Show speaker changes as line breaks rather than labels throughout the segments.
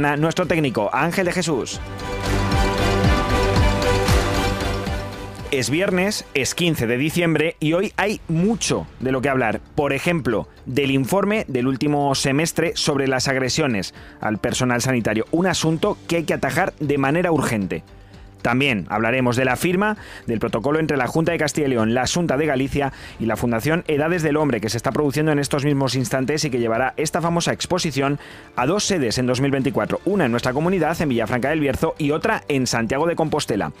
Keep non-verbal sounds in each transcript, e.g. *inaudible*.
nuestro técnico Ángel de Jesús. Es viernes, es 15 de diciembre y hoy hay mucho de lo que hablar. Por ejemplo, del informe del último semestre sobre las agresiones al personal sanitario, un asunto que hay que atajar de manera urgente. También hablaremos de la firma del protocolo entre la Junta de Castilla y León, la Junta de Galicia y la Fundación Edades del Hombre, que se está produciendo en estos mismos instantes y que llevará esta famosa exposición a dos sedes en 2024, una en nuestra comunidad, en Villafranca del Bierzo, y otra en Santiago de Compostela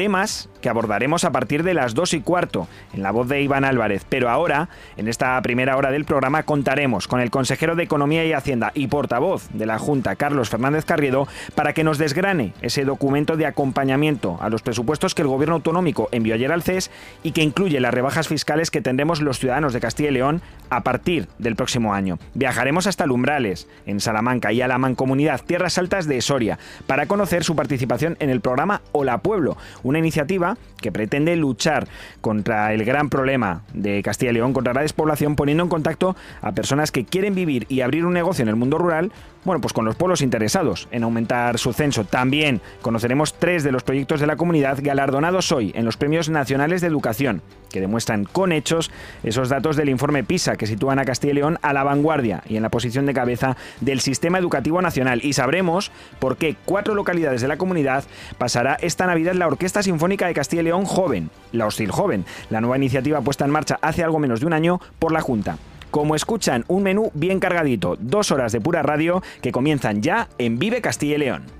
temas que abordaremos a partir de las 2 y cuarto en la voz de Iván Álvarez. Pero ahora, en esta primera hora del programa, contaremos con el consejero de Economía y Hacienda y portavoz de la Junta, Carlos Fernández Carriedo, para que nos desgrane ese documento de acompañamiento a los presupuestos que el Gobierno autonómico envió ayer al CES y que incluye las rebajas fiscales que tendremos los ciudadanos de Castilla y León a partir del próximo año. Viajaremos hasta Lumbrales, en Salamanca, y a la Mancomunidad Tierras Altas de Soria, para conocer su participación en el programa Hola Pueblo, una iniciativa que pretende luchar contra el gran problema de Castilla y León, contra la despoblación, poniendo en contacto a personas que quieren vivir y abrir un negocio en el mundo rural, bueno, pues con los pueblos interesados en aumentar su censo. También conoceremos tres de los proyectos de la comunidad galardonados hoy en los Premios Nacionales de Educación, que demuestran con hechos esos datos del informe PISA que sitúan a Castilla y León a la vanguardia y en la posición de cabeza del sistema educativo nacional. Y sabremos por qué cuatro localidades de la comunidad pasará esta Navidad la Orquesta Sinfónica de Castilla y León Joven, la Hostil Joven, la nueva iniciativa puesta en marcha hace algo menos de un año por la Junta. Como escuchan, un menú bien cargadito, dos horas de pura radio que comienzan ya en Vive Castilla y León.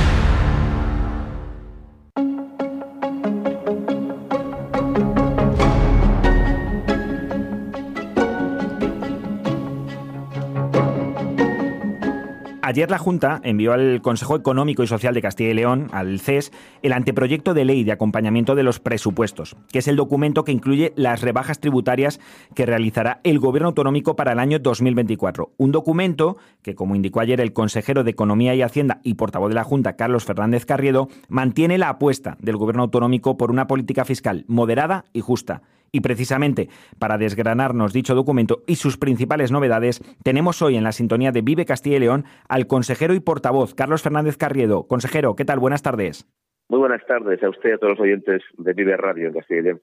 Ayer la Junta envió al Consejo Económico y Social de Castilla y León, al CES, el anteproyecto de ley de acompañamiento de los presupuestos, que es el documento que incluye las rebajas tributarias que realizará el Gobierno autonómico para el año 2024. Un documento que, como indicó ayer el consejero de Economía y Hacienda y portavoz de la Junta, Carlos Fernández Carriedo, mantiene la apuesta del Gobierno autonómico por una política fiscal moderada y justa y precisamente para desgranarnos dicho documento y sus principales novedades, tenemos hoy en la sintonía de Vive Castilla y León al consejero y portavoz Carlos Fernández Carriedo. Consejero, ¿qué tal? Buenas tardes.
Muy buenas tardes a usted y a todos los oyentes de Vive Radio en Castilla y León.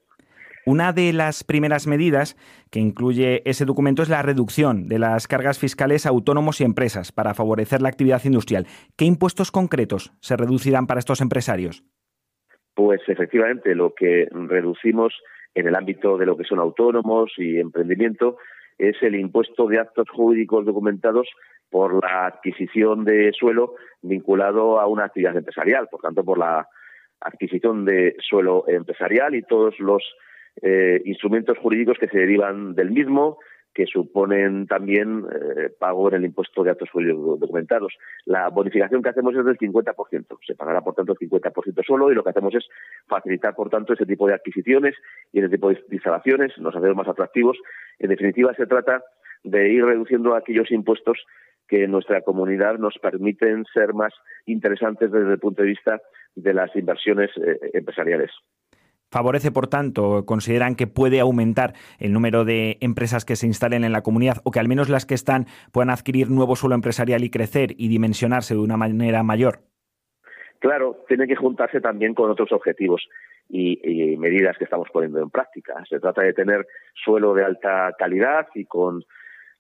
Una de las primeras medidas que incluye ese documento es la reducción de las cargas fiscales a autónomos y empresas para favorecer la actividad industrial. ¿Qué impuestos concretos se reducirán para estos empresarios?
Pues efectivamente, lo que reducimos en el ámbito de lo que son autónomos y emprendimiento es el impuesto de actos jurídicos documentados por la adquisición de suelo vinculado a una actividad empresarial, por tanto, por la adquisición de suelo empresarial y todos los eh, instrumentos jurídicos que se derivan del mismo, que suponen también eh, pago en el impuesto de actos documentados. La bonificación que hacemos es del 50%. Se pagará, por tanto, el 50% solo y lo que hacemos es facilitar, por tanto, ese tipo de adquisiciones y ese tipo de instalaciones. Nos hacemos más atractivos. En definitiva, se trata de ir reduciendo aquellos impuestos que en nuestra comunidad nos permiten ser más interesantes desde el punto de vista de las inversiones eh, empresariales.
Favorece, por tanto, consideran que puede aumentar el número de empresas que se instalen en la comunidad o que al menos las que están puedan adquirir nuevo suelo empresarial y crecer y dimensionarse de una manera mayor?
Claro, tiene que juntarse también con otros objetivos y, y, medidas que estamos poniendo en práctica. Se trata de tener suelo de alta calidad y con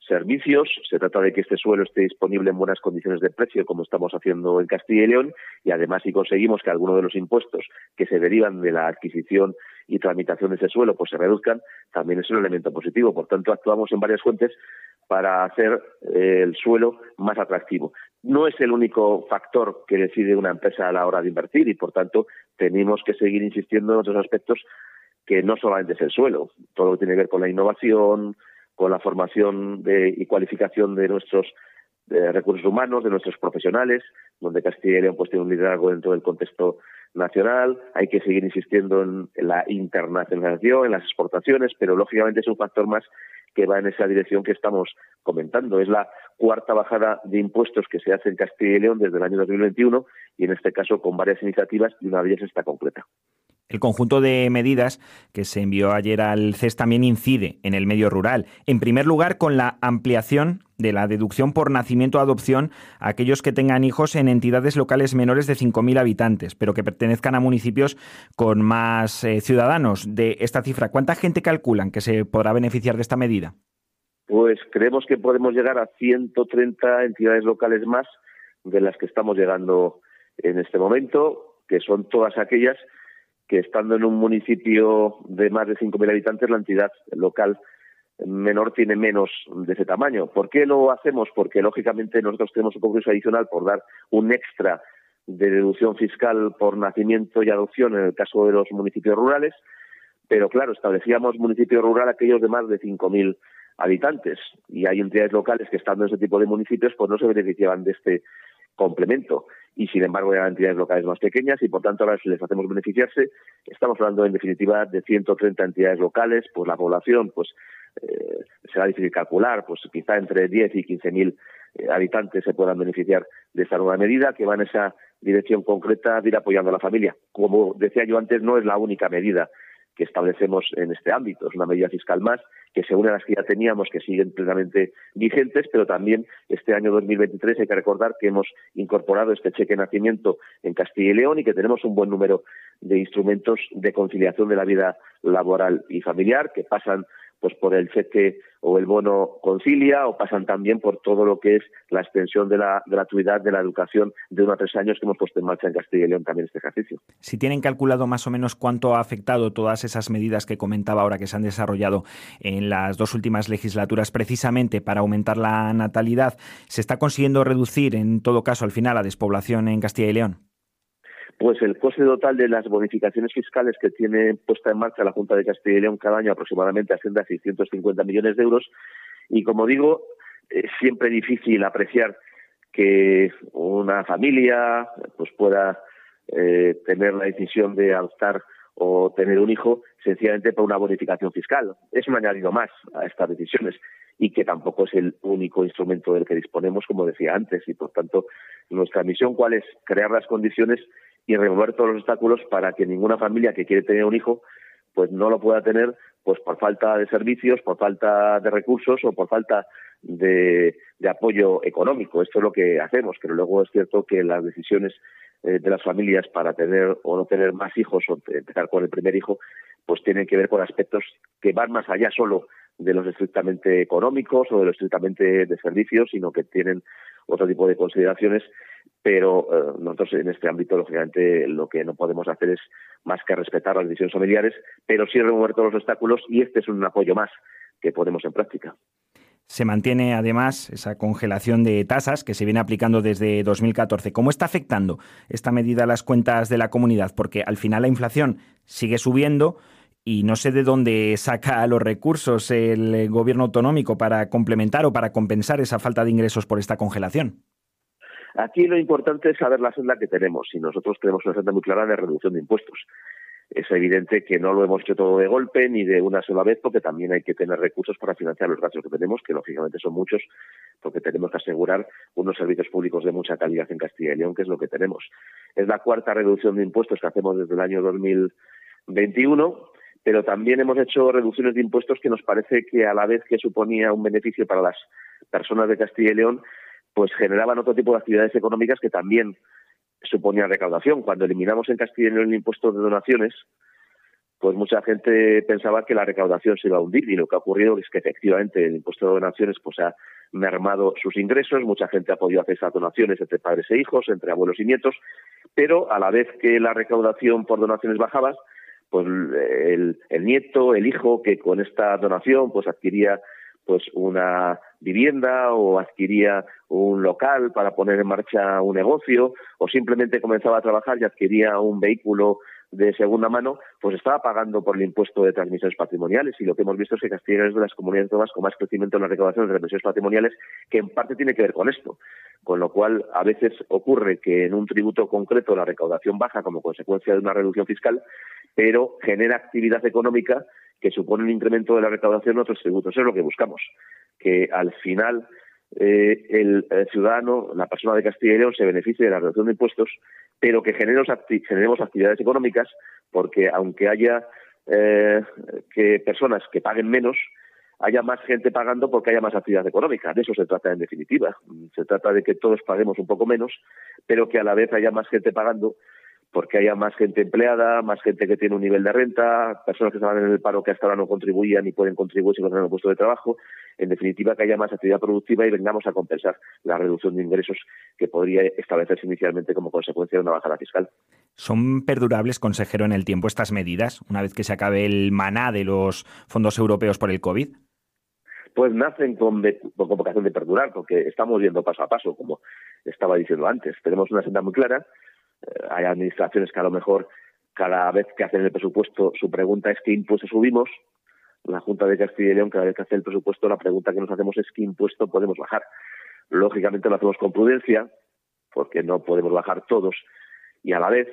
servicios. Se trata de que este suelo esté disponible en buenas condiciones de precio, como estamos haciendo en Castilla y León, y además si conseguimos que algunos de los impuestos que se derivan de la adquisición y tramitación de ese suelo pues se reduzcan, también es un elemento positivo. Por tanto, actuamos en varias fuentes para hacer eh, el suelo más atractivo. No es el único factor que decide una empresa a la hora de invertir y, por tanto, tenemos que seguir insistiendo en otros aspectos que no solamente es el suelo, todo lo que tiene que ver con la innovación, con la formación de, y cualificación de nuestros recursos humanos, de nuestros profesionales, donde Castilla y León pues, tiene un liderazgo dentro del contexto nacional. Hay que seguir insistiendo en, la internacionalización, en las exportaciones, pero lógicamente es un factor más que va en esa dirección que estamos comentando. Es la cuarta bajada de impuestos que se hace en Castilla y León desde el año 2021 y en este caso con varias iniciativas y una de ellas está completa.
El conjunto de medidas que se envió ayer al CES también incide en el medio rural. En primer lugar, con la ampliación de la deducción por nacimiento o adopción a aquellos que tengan hijos en entidades locales menores de 5.000 habitantes, pero que pertenezcan a municipios con más eh, ciudadanos. De esta cifra, ¿cuánta gente calculan que se podrá beneficiar de esta medida?
Pues creemos que podemos llegar a 130 entidades locales más de las que estamos llegando en este momento, que son todas aquellas que estando en un municipio de más de 5.000 habitantes, la entidad local menor tiene menos de ese tamaño. ¿Por qué lo hacemos? Porque lógicamente nosotros tenemos un compromiso adicional por dar un extra de deducción fiscal por nacimiento y adopción en el caso de los municipios rurales, pero claro, establecíamos municipio rural aquellos de más de 5.000 habitantes y hay entidades locales que estando en ese tipo de municipios pues no se beneficiaban de este complemento. Y sin embargo eran entidades locales más pequeñas y por tanto ahora les hacemos beneficiarse estamos hablando en definitiva de 130 entidades locales pues la población pues eh, será difícil calcular pues quizá entre 10 y 15 mil eh, habitantes se puedan beneficiar de esta nueva medida que va en esa dirección concreta de ir apoyando a la familia. Como decía yo antes no es la única medida que establecemos en este ámbito. Es una medida fiscal más que se une a las que ya teníamos, que siguen plenamente vigentes, pero también este año 2023 hay que recordar que hemos incorporado este cheque de nacimiento en Castilla y León y que tenemos un buen número de instrumentos de conciliación de la vida laboral y familiar que pasan pues por el cheque o el bono concilia o pasan también por todo lo que es la extensión de la gratuidad de la educación de uno a tres años que hemos puesto en marcha en Castilla y León también este ejercicio.
Si tienen calculado más o menos cuánto ha afectado todas esas medidas que comentaba ahora que se han desarrollado en las dos últimas legislaturas precisamente para aumentar la natalidad, ¿se está consiguiendo reducir en todo caso al final la despoblación en Castilla y León?
Pues el coste total de las bonificaciones fiscales que tiene puesta en marcha la Junta de Castilla y León cada año aproximadamente asciende a 650 millones de euros y como digo es siempre difícil apreciar que una familia pues pueda eh, tener la decisión de adoptar o tener un hijo sencillamente por una bonificación fiscal. Es un añadido más a estas decisiones y que tampoco es el único instrumento del que disponemos, como decía antes, y por tanto nuestra misión cuál es crear las condiciones y remover todos los obstáculos para que ninguna familia que quiere tener un hijo pues no lo pueda tener pues por falta de servicios, por falta de recursos o por falta de, apoyo económico. Esto es lo que hacemos, pero luego es cierto que las decisiones eh, de las familias para tener o no tener más hijos o empezar con el primer hijo, pues tienen que ver con aspectos que van más allá solo de los estrictamente económicos o de los estrictamente de servicios, sino que tienen otro tipo de consideraciones pero eh, nosotros en este ámbito, lógicamente, lo que no podemos hacer es más que respetar las decisiones familiares, pero sí remover todos los obstáculos y este es un apoyo más que ponemos en práctica.
Se mantiene además esa congelación de tasas que se viene aplicando desde 2014. ¿Cómo está afectando esta medida a las cuentas de la comunidad? Porque al final la inflación sigue subiendo y no sé de dónde saca los recursos el gobierno autonómico para complementar o para compensar esa falta de ingresos por esta congelación.
Aquí lo importante es saber la senda que tenemos y nosotros tenemos una senda muy clara de reducción de impuestos. Es evidente que no lo hemos hecho todo de golpe ni de una sola vez porque también hay que tener recursos para financiar los gastos que tenemos, que lógicamente son muchos, porque tenemos que asegurar unos servicios públicos de mucha calidad en Castilla y León, que es lo que tenemos. Es la cuarta reducción de impuestos que hacemos desde el año 2000 21, pero también hemos hecho reducciones de impuestos que nos parece que a la vez que suponía un beneficio para las personas de Castilla y León, pues generaban otro tipo de actividades económicas que también suponían recaudación. Cuando eliminamos en Castilla y el impuesto de donaciones, pues mucha gente pensaba que la recaudación se iba a hundir. Y lo que ha ocurrido es que efectivamente el impuesto de donaciones pues ha mermado sus ingresos, mucha gente ha podido hacer esas donaciones entre padres e hijos, entre abuelos y nietos, pero a la vez que la recaudación por donaciones bajaba, pues el, el nieto, el hijo que con esta donación pues adquiría pues una vivienda o adquiría un local para poner en marcha un negocio o simplemente comenzaba a trabajar y adquiría un vehículo de segunda mano, pues estaba pagando por el impuesto de transmisiones patrimoniales. Y lo que hemos visto es que Castilla es de las comunidades autónomas con más crecimiento en la recaudación de transmisiones patrimoniales, que en parte tiene que ver con esto. Con lo cual, a veces ocurre que en un tributo concreto la recaudación baja como consecuencia de una reducción fiscal, pero genera actividad económica que supone un incremento de la recaudación en otros tributos. Eso es lo que buscamos, que al final eh, el, ciudadano, la persona de Castilla y León, se beneficie de la reducción de impuestos, pero que generemos, generemos actividades económicas, porque aunque haya eh, que personas que paguen menos, haya más gente pagando porque haya más actividad económica. De eso se trata en definitiva. Se trata de que todos paguemos un poco menos, pero que a la vez haya más gente pagando porque haya más gente empleada, más gente que tiene un nivel de renta, personas que estaban en el paro que hasta ahora no contribuían y pueden contribuir si no tienen un puesto de trabajo. En definitiva, que haya más actividad productiva y vengamos a compensar la reducción de ingresos que podría establecerse inicialmente como consecuencia de una bajada fiscal.
¿Son perdurables, consejero, en el tiempo estas medidas, una vez que se acabe el maná de los fondos europeos por el COVID?
pues nacen con, con, vocación de perdurar, porque estamos viendo paso a paso, como estaba diciendo antes. Tenemos una senda muy clara, hay administraciones que a lo mejor cada vez que hacen el presupuesto su pregunta es qué impuesto subimos. La Junta de Castilla y León cada vez que hace el presupuesto la pregunta que nos hacemos es qué impuesto podemos bajar. Lógicamente lo hacemos con prudencia porque no podemos bajar todos y a la vez,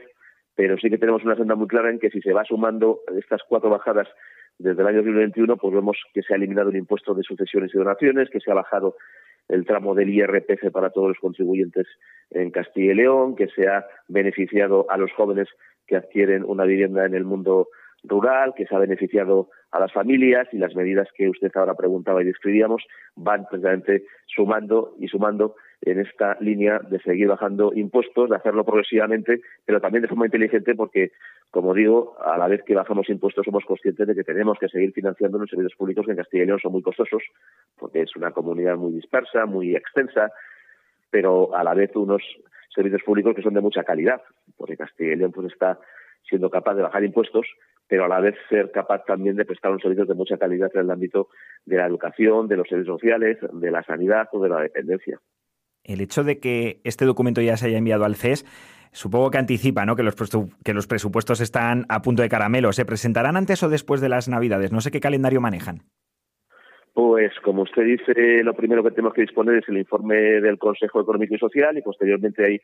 pero sí que tenemos una senda muy clara en que si se va sumando estas cuatro bajadas desde el año 2021, pues vemos que se ha eliminado el impuesto de sucesiones y donaciones, que se ha bajado el tramo del IRPF para todos los contribuyentes en Castilla y León, que se ha beneficiado a los jóvenes que adquieren una vivienda en el mundo rural, que se ha beneficiado a las familias y las medidas que usted ahora preguntaba y describíamos van precisamente sumando y sumando en esta línea de seguir bajando impuestos, de hacerlo progresivamente, pero también de forma inteligente porque, como digo, a la vez que bajamos impuestos somos conscientes de que tenemos que seguir financiando los servicios públicos que en Castilla y León son muy costosos, porque es una comunidad muy dispersa, muy extensa, pero a la vez unos servicios públicos que son de mucha calidad, porque Castilla y León pues está siendo capaz de bajar impuestos, pero a la vez ser capaz también de prestar unos servicios de mucha calidad en el ámbito de la educación, de los servicios sociales, de la sanidad o de la dependencia.
El hecho de que este documento ya se haya enviado al CES Supongo que anticipa ¿no? que, los que los presupuestos están a punto de caramelo. ¿Se presentarán antes o después de las Navidades? No sé qué calendario manejan.
Pues, como usted dice, lo primero que tenemos que disponer es el informe del Consejo Económico y Social y posteriormente ahí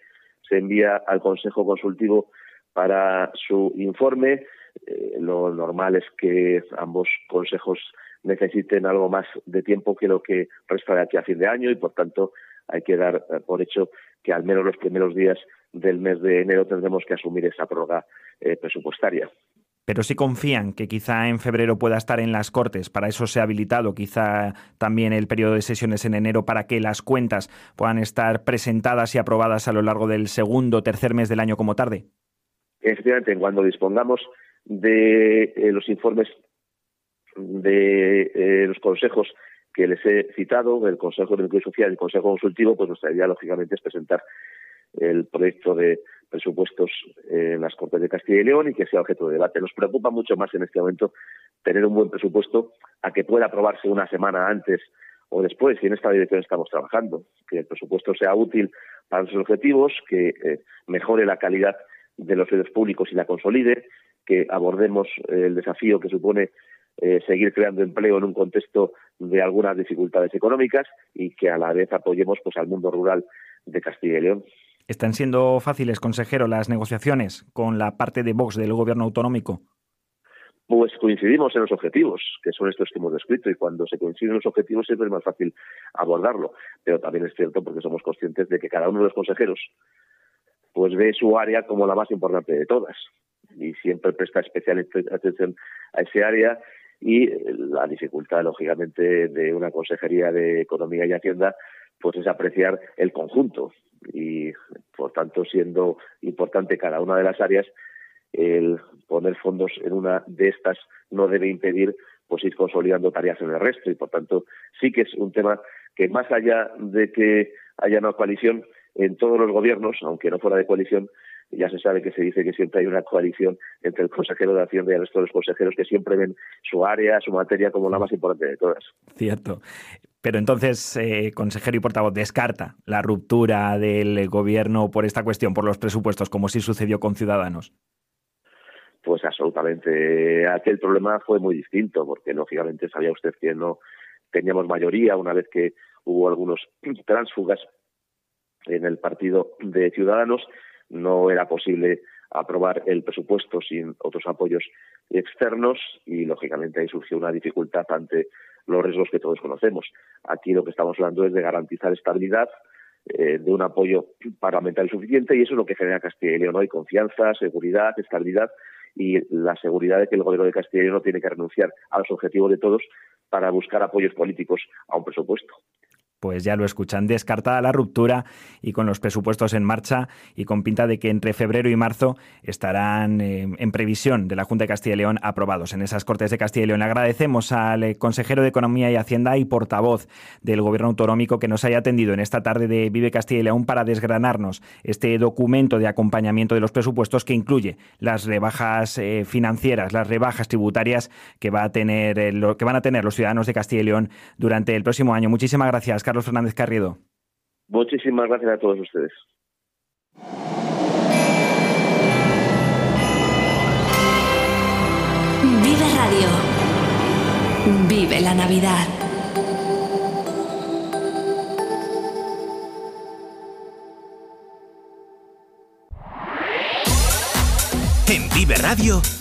se envía al Consejo Consultivo para su informe. Eh, lo normal es que ambos consejos necesiten algo más de tiempo que lo que resta de aquí a fin de año y, por tanto, hay que dar eh, por hecho que al menos los primeros días del mes de enero tendremos que asumir esa prórroga eh, presupuestaria.
Pero si confían que quizá en febrero pueda estar en las Cortes, para eso se ha habilitado quizá también el periodo de sesiones en enero para que las cuentas puedan estar presentadas y aprobadas a lo largo del segundo o tercer mes del año como tarde.
Efectivamente, cuando dispongamos de eh, los informes de eh, los consejos que les he citado, el Consejo de y Social y el Consejo Consultivo, pues nuestra idea, lógicamente, es presentar el proyecto de presupuestos en las Cortes de Castilla y León y que sea objeto de debate. Nos preocupa mucho más en este momento tener un buen presupuesto a que pueda aprobarse una semana antes o después, y en esta dirección estamos trabajando, que el presupuesto sea útil para nuestros objetivos, que eh, mejore la calidad de los medios públicos y la consolide, que abordemos el desafío que supone eh, seguir creando empleo en un contexto de algunas dificultades económicas y que a la vez apoyemos pues al mundo rural de Castilla y León.
¿Están siendo fáciles, consejero, las negociaciones con la parte de Vox del gobierno autonómico?
Pues coincidimos en los objetivos, que son estos que hemos descrito, y cuando se coinciden los objetivos siempre es más fácil abordarlo. Pero también es cierto porque somos conscientes de que cada uno de los consejeros pues ve su área como la más importante de todas. y siempre presta especial atención a ese área y la dificultad, lógicamente, de una Consejería de Economía y Hacienda pues es apreciar el conjunto. Y, por tanto, siendo importante cada una de las áreas, el poner fondos en una de estas no debe impedir pues ir consolidando tareas en el resto. Y por tanto sí que es un tema que más allá de que haya una coalición en todos los gobiernos, aunque no fuera de coalición, ya se sabe que se dice que siempre hay una coalición entre el consejero de Hacienda y el resto de los consejeros que siempre ven su área, su materia como la más importante de todas.
Cierto. Pero entonces, eh, consejero y portavoz, descarta la ruptura del gobierno por esta cuestión, por los presupuestos, como sí sucedió con Ciudadanos.
Pues absolutamente. Aquel problema fue muy distinto, porque lógicamente sabía usted que no teníamos mayoría una vez que hubo algunos *clears throat* tránsfugas en el partido de Ciudadanos no era posible aprobar el presupuesto sin otros apoyos externos y, lógicamente, ahí surgió una dificultad ante los riesgos que todos conocemos. Aquí lo que estamos hablando es de garantizar estabilidad, eh, de un apoyo parlamentario suficiente y eso es lo que genera Castilla y León hoy, confianza, seguridad, estabilidad y la seguridad de que el gobierno de Castilla y León no tiene que renunciar a los objetivos de todos para buscar apoyos políticos a un presupuesto
pues ya lo escuchan, descartada la ruptura y con los presupuestos en marcha y con pinta de que entre febrero y marzo estarán eh, en previsión de la Junta de Castilla y León aprobados en esas Cortes de Castilla y León. agradecemos al eh, consejero de Economía y Hacienda y portavoz del Gobierno autonómico que nos haya atendido en esta tarde de Vive Castilla y León para desgranarnos este documento de acompañamiento de los presupuestos que incluye las rebajas eh, financieras, las rebajas tributarias que, va a tener, lo, que van a tener los ciudadanos de Castilla y León durante el próximo año. Muchísimas gracias. Carlos Fernández Carriedo.
Muchísimas gracias a todos ustedes.
Vive Radio. Vive la Navidad.
En Vive Radio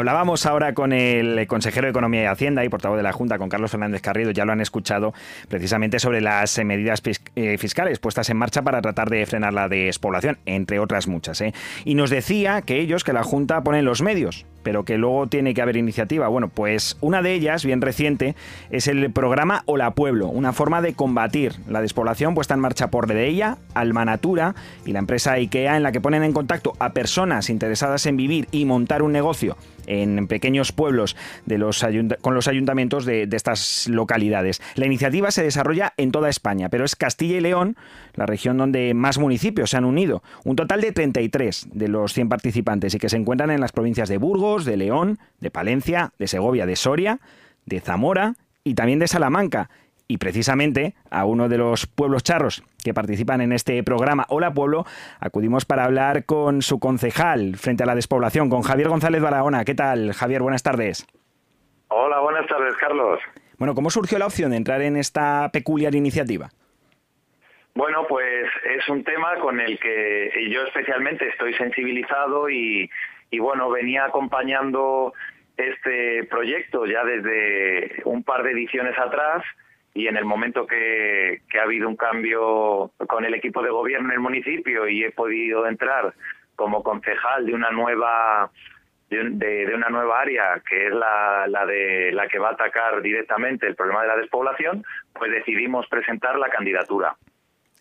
Hablábamos ahora con el consejero de Economía y Hacienda y portavoz de la Junta, con Carlos Fernández Carrido, ya lo han escuchado, precisamente sobre las eh, medidas eh, fiscales puestas en marcha para tratar de frenar la despoblación, entre otras muchas. ¿eh? Y nos decía que ellos, que la Junta pone los medios, pero que luego tiene que haber iniciativa. Bueno, pues una de ellas, bien reciente, es el programa Hola Pueblo, una forma de combatir la despoblación puesta en marcha por Redeia, Almanatura y la empresa IKEA, en la que ponen en contacto a personas interesadas en vivir y montar un negocio en pequeños pueblos de los con los ayuntamientos de, de, estas localidades. La iniciativa se desarrolla en toda España, pero es Castilla y León la región donde más municipios se han unido. Un total de 33 de los 100 participantes y que se encuentran en las provincias de Burgos, de León, de Palencia, de Segovia, de Soria, de Zamora y también de Salamanca y precisamente a uno de los pueblos charros que participan en este programa Hola Pueblo, acudimos para hablar con su concejal frente a la despoblación, con Javier González Barahona. ¿Qué tal, Javier? Buenas tardes.
Hola, buenas tardes, Carlos.
Bueno, ¿cómo surgió la opción de entrar en esta peculiar iniciativa?
Bueno, pues es un tema con el que yo especialmente estoy sensibilizado y, y bueno, venía acompañando este proyecto ya desde un par de ediciones atrás y en el momento que, ha habido un cambio con el equipo de gobierno en el municipio y he podido entrar como concejal de una nueva de, una nueva área que es la, la de la que va a atacar directamente el problema de la despoblación, pues decidimos presentar la candidatura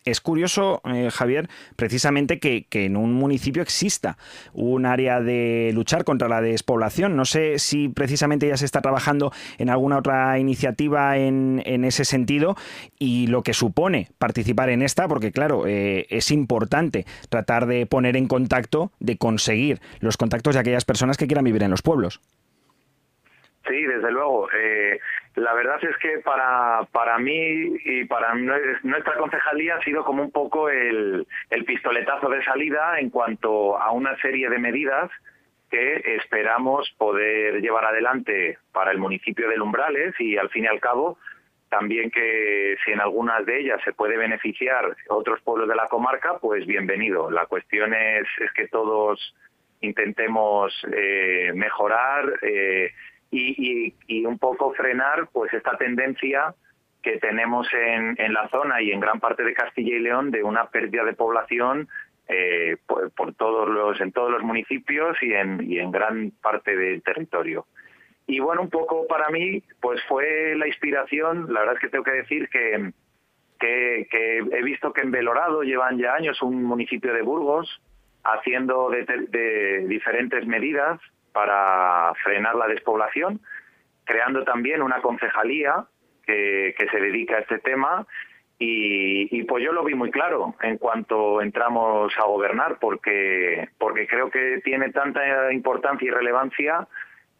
es curioso, eh, Javier, precisamente que, en un municipio exista un área de luchar contra la despoblación. No sé si precisamente ya se está trabajando en alguna otra iniciativa en, ese sentido y lo que supone participar en esta, porque claro, eh, es importante tratar de poner en contacto, de conseguir los contactos de aquellas personas que quieran vivir en los pueblos.
Sí, desde luego. Eh, la verdad es que para, para mí y para nuestra concejalía ha sido como un poco el, el pistoletazo de salida en cuanto a una serie de medidas que esperamos poder llevar adelante para el municipio de Lumbrales y al fin y al cabo también que si en algunas de ellas se puede beneficiar otros pueblos de la comarca, pues bienvenido. La cuestión es, es que todos intentemos eh, mejorar eh, y, y, un poco frenar pues esta tendencia que tenemos en, en la zona y en gran parte de Castilla y León de una pérdida de población eh, por, todos los en todos los municipios y en, y en gran parte del territorio. Y bueno, un poco para mí, pues fue la inspiración. La verdad es que tengo que decir que, que, he visto que en Belorado llevan ya años un municipio de Burgos haciendo de, diferentes medidas para frenar la despoblación, creando también una concejalía que, que se dedica a este tema y, pues yo lo vi muy claro en cuanto entramos a gobernar, porque, porque creo que tiene tanta importancia y relevancia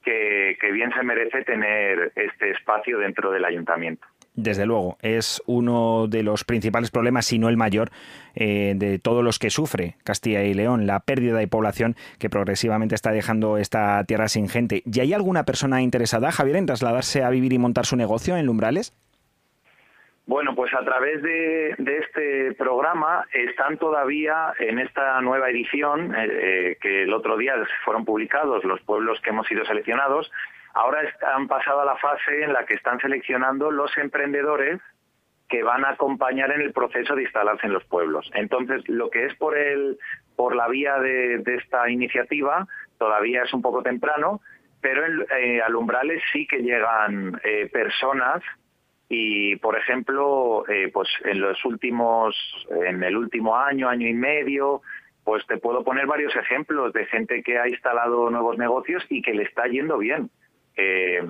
que, bien se merece tener este espacio dentro del ayuntamiento.
Desde luego, es uno de los principales problemas, si no el mayor, eh, de todos los que sufre Castilla y León, la pérdida de población que progresivamente está dejando esta tierra sin gente. ¿Y hay alguna persona interesada, Javier, en trasladarse a vivir y montar su negocio en Lumbrales?
Bueno, pues a través de, este programa están todavía en esta nueva edición, eh, eh, que el otro día fueron publicados los pueblos que hemos sido seleccionados, ahora han pasado a la fase en la que están seleccionando los emprendedores que van a acompañar en el proceso de instalarse en los pueblos. Entonces, lo que es por el por la vía de, esta iniciativa todavía es un poco temprano, pero en eh, alumbrales sí que llegan personas y por ejemplo eh, pues en los últimos en el último año año y medio pues te puedo poner varios ejemplos de gente que ha instalado nuevos negocios y que le está yendo bien eh,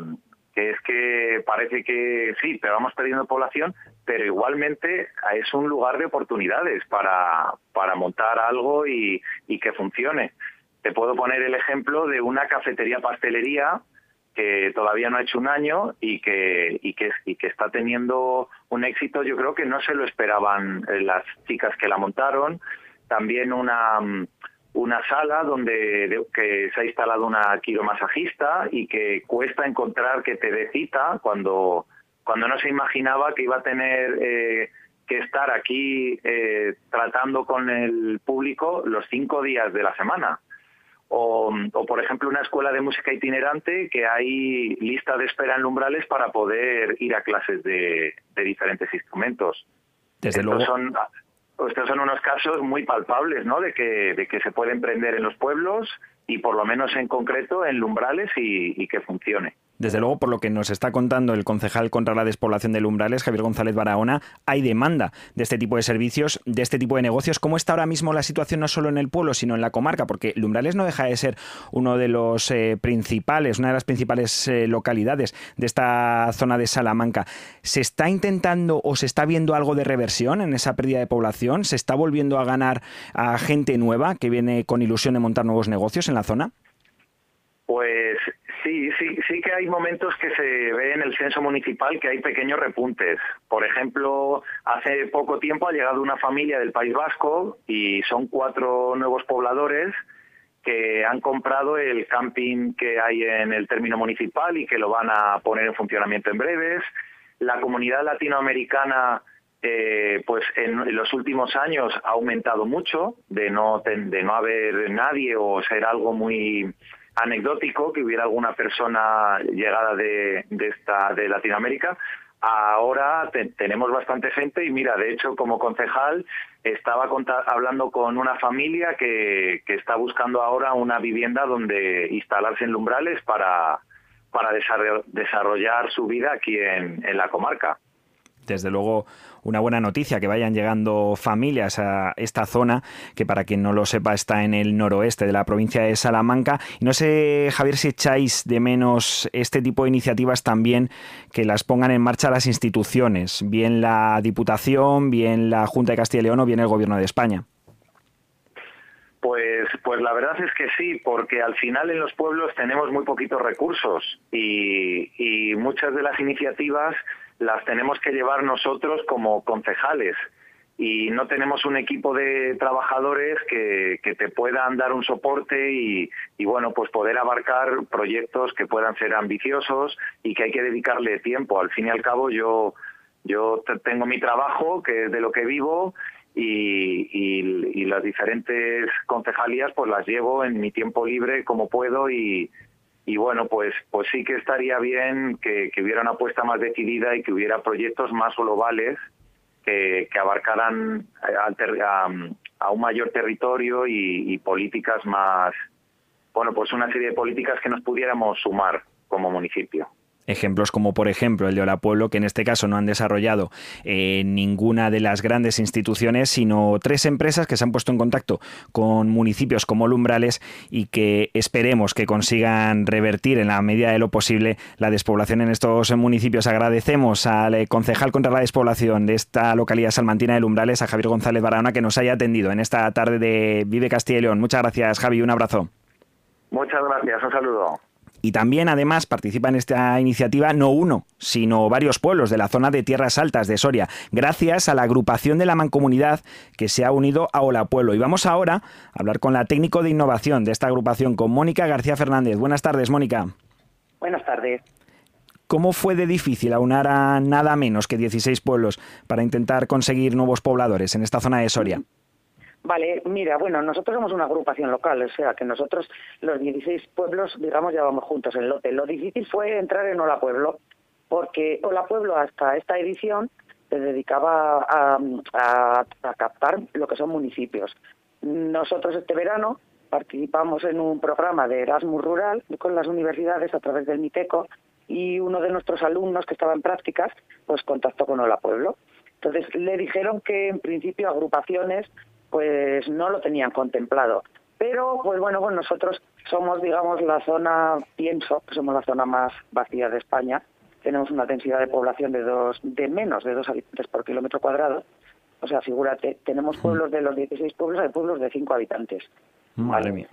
que es que parece que sí pero vamos perdiendo población pero igualmente es un lugar de oportunidades para para montar algo y, que funcione te puedo poner el ejemplo de una cafetería pastelería que todavía no ha hecho un año y que, y que, está teniendo un éxito, yo creo que no se lo esperaban eh, las chicas que la montaron. También una, una sala donde que se ha instalado una quiromasajista y que cuesta encontrar que te dé cita cuando, cuando no se imaginaba que iba a tener eh, que estar aquí eh, tratando con el público los cinco días de la semana. O, por ejemplo, una escuela de música itinerante que hay lista de espera en umbrales para poder ir a clases de, diferentes instrumentos.
Desde luego.
Son, estos son unos casos muy palpables, ¿no? De que, de que se puede emprender en los pueblos y por lo menos en concreto en lumbrales y que funcione.
Desde luego, por lo que nos está contando el concejal contra la despoblación de Lumbrales, Javier González Barahona, hay demanda de este tipo de servicios, de este tipo de negocios. ¿Cómo está ahora mismo la situación no solo en el pueblo, sino en la comarca? Porque Lumbrales no deja de ser uno de los eh, principales, una de las principales eh, localidades de esta zona de Salamanca. ¿Se está intentando o se está viendo algo de reversión en esa pérdida de población? ¿Se está volviendo a ganar a gente nueva que viene con ilusión de montar nuevos negocios en la zona?
Pues Sí, sí, hay momentos que se ve en el censo municipal que hay pequeños repuntes. Por ejemplo, hace poco tiempo ha llegado una familia del País Vasco y son cuatro nuevos pobladores que han comprado el camping que hay en el término municipal y que lo van a poner en funcionamiento en breves. La comunidad latinoamericana eh, pues en, los últimos años ha aumentado mucho de no de no haber nadie o ser algo muy anecdótico que hubiera alguna persona llegada de, de esta de Latinoamérica. Ahora tenemos bastante gente y mira, de hecho, como concejal estaba hablando con una familia que, que está buscando ahora una vivienda donde instalarse en lumbrales para, para desarrollar su vida aquí en, en la comarca
desde luego una buena noticia que vayan llegando familias a esta zona, que para quien no lo sepa está en el noroeste de la provincia de Salamanca. Y no sé, Javier, si echáis de menos este tipo de iniciativas también que las pongan en marcha las instituciones, bien la Diputación, bien la Junta de Castilla y León o bien el Gobierno de España.
Pues, pues la verdad es que sí, porque al final en los pueblos tenemos muy poquitos recursos y, y muchas de las iniciativas las tenemos que llevar nosotros como concejales y no tenemos un equipo de trabajadores que, que te puedan dar un soporte y, y, bueno, pues poder abarcar proyectos que puedan ser ambiciosos y que hay que dedicarle tiempo. Al fin y al cabo yo, yo tengo mi trabajo, que es de lo que vivo, y, y, las diferentes concejalías pues las llevo en mi tiempo libre como puedo y, y bueno, pues, pues sí que estaría bien que, que, hubiera una apuesta más decidida y que hubiera proyectos más globales que, que abarcaran eh, a, a, un mayor territorio y, y políticas más, bueno, pues una serie de políticas que nos pudiéramos sumar como municipio.
Ejemplos como por ejemplo el de Olapueblo, que en este caso no han desarrollado eh, ninguna de las grandes instituciones, sino tres empresas que se han puesto en contacto con municipios como Lumbrales y que esperemos que consigan revertir en la medida de lo posible la despoblación en estos municipios. Agradecemos al eh, concejal contra la despoblación de esta localidad salmantina de Lumbrales, a Javier González Barahona, que nos haya atendido en esta tarde de Vive Castilla y León. Muchas gracias, Javi. Un abrazo.
Muchas gracias. Un saludo.
Y también, además, participa en esta iniciativa no uno, sino varios pueblos de la zona de Tierras Altas de Soria, gracias a la agrupación de la mancomunidad que se ha unido a Hola Pueblo. Y vamos ahora a hablar con la técnico de innovación de esta agrupación, con Mónica García Fernández. Buenas tardes, Mónica.
Buenas tardes.
¿Cómo fue de difícil aunar a nada menos que 16 pueblos para intentar conseguir nuevos pobladores en esta zona de Soria?
Vale, mira, bueno, nosotros somos una agrupación local, o sea que nosotros los 16 pueblos, digamos, ya vamos juntos en lote. Lo difícil fue entrar en Hola Pueblo, porque Hola Pueblo hasta esta edición se dedicaba a, a, captar lo que son municipios. Nosotros este verano participamos en un programa de Erasmus Rural con las universidades a través del MITECO y uno de nuestros alumnos que estaba en prácticas pues contactó con Hola Pueblo. Entonces le dijeron que en principio agrupaciones pues no lo tenían contemplado. Pero, pues bueno, pues nosotros somos, digamos, la zona, pienso que somos la zona más vacía de España. Tenemos una densidad de población de dos, de menos de dos habitantes por kilómetro cuadrado. O sea, figúrate, tenemos pueblos de los 16 pueblos, hay pueblos de 5 habitantes.
Madre mía.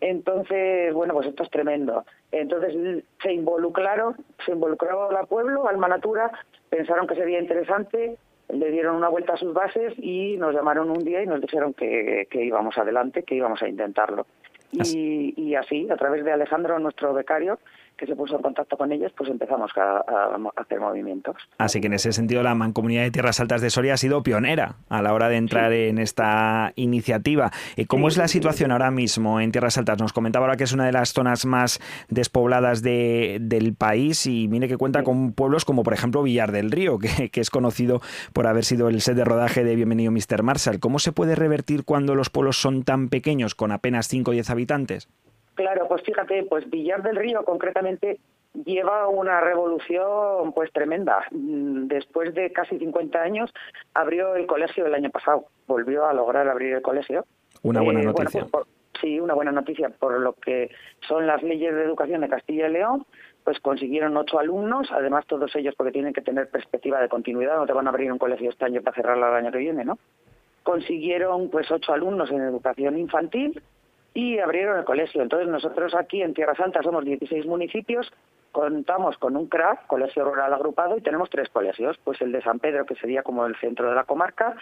Entonces, bueno, pues esto es tremendo. Entonces se involucraron, se involucró la pueblo, Alma Natura, pensaron que sería interesante, le dieron una vuelta a sus bases y nos llamaron un día y nos dijeron que, que íbamos adelante, que íbamos a intentarlo. Y, y, así, a través de Alejandro, nuestro becario, que se puso en contacto con ellos, pues empezamos a, a, hacer movimientos.
Así que en ese sentido la Mancomunidad de Tierras Altas de Soria ha sido pionera a la hora de entrar sí. en esta iniciativa. Eh, ¿Cómo sí, es la situación ahora mismo en Tierras Altas? Nos comentaba ahora que es una de las zonas más despobladas de, del país y mire que cuenta con pueblos como por ejemplo Villar del Río, que, que, es conocido por haber sido el set de rodaje de Bienvenido Mr. Marshall. ¿Cómo se puede revertir cuando los pueblos son tan pequeños, con apenas 5 o 10 habitantes?
Claro, pues fíjate, pues Villar del Río concretamente lleva una revolución pues tremenda. Mm, después de casi 50 años abrió el colegio el año pasado, volvió a lograr abrir el colegio.
Una buena eh, noticia.
Bueno, pues por, sí, una buena noticia por lo que son las leyes de educación de Castilla y León, pues consiguieron ocho alumnos, además todos ellos porque tienen que tener perspectiva de continuidad, no te van a abrir un colegio este año para cerrarlo el año que viene, ¿no? Consiguieron pues ocho alumnos en educación infantil y abrieron el colegio. Entonces nosotros aquí en Tierra Santa somos 16 municipios, contamos con un CRAC, Colegio Rural Agrupado, y tenemos tres colegios, pues el de San Pedro, que sería como el centro de la comarca,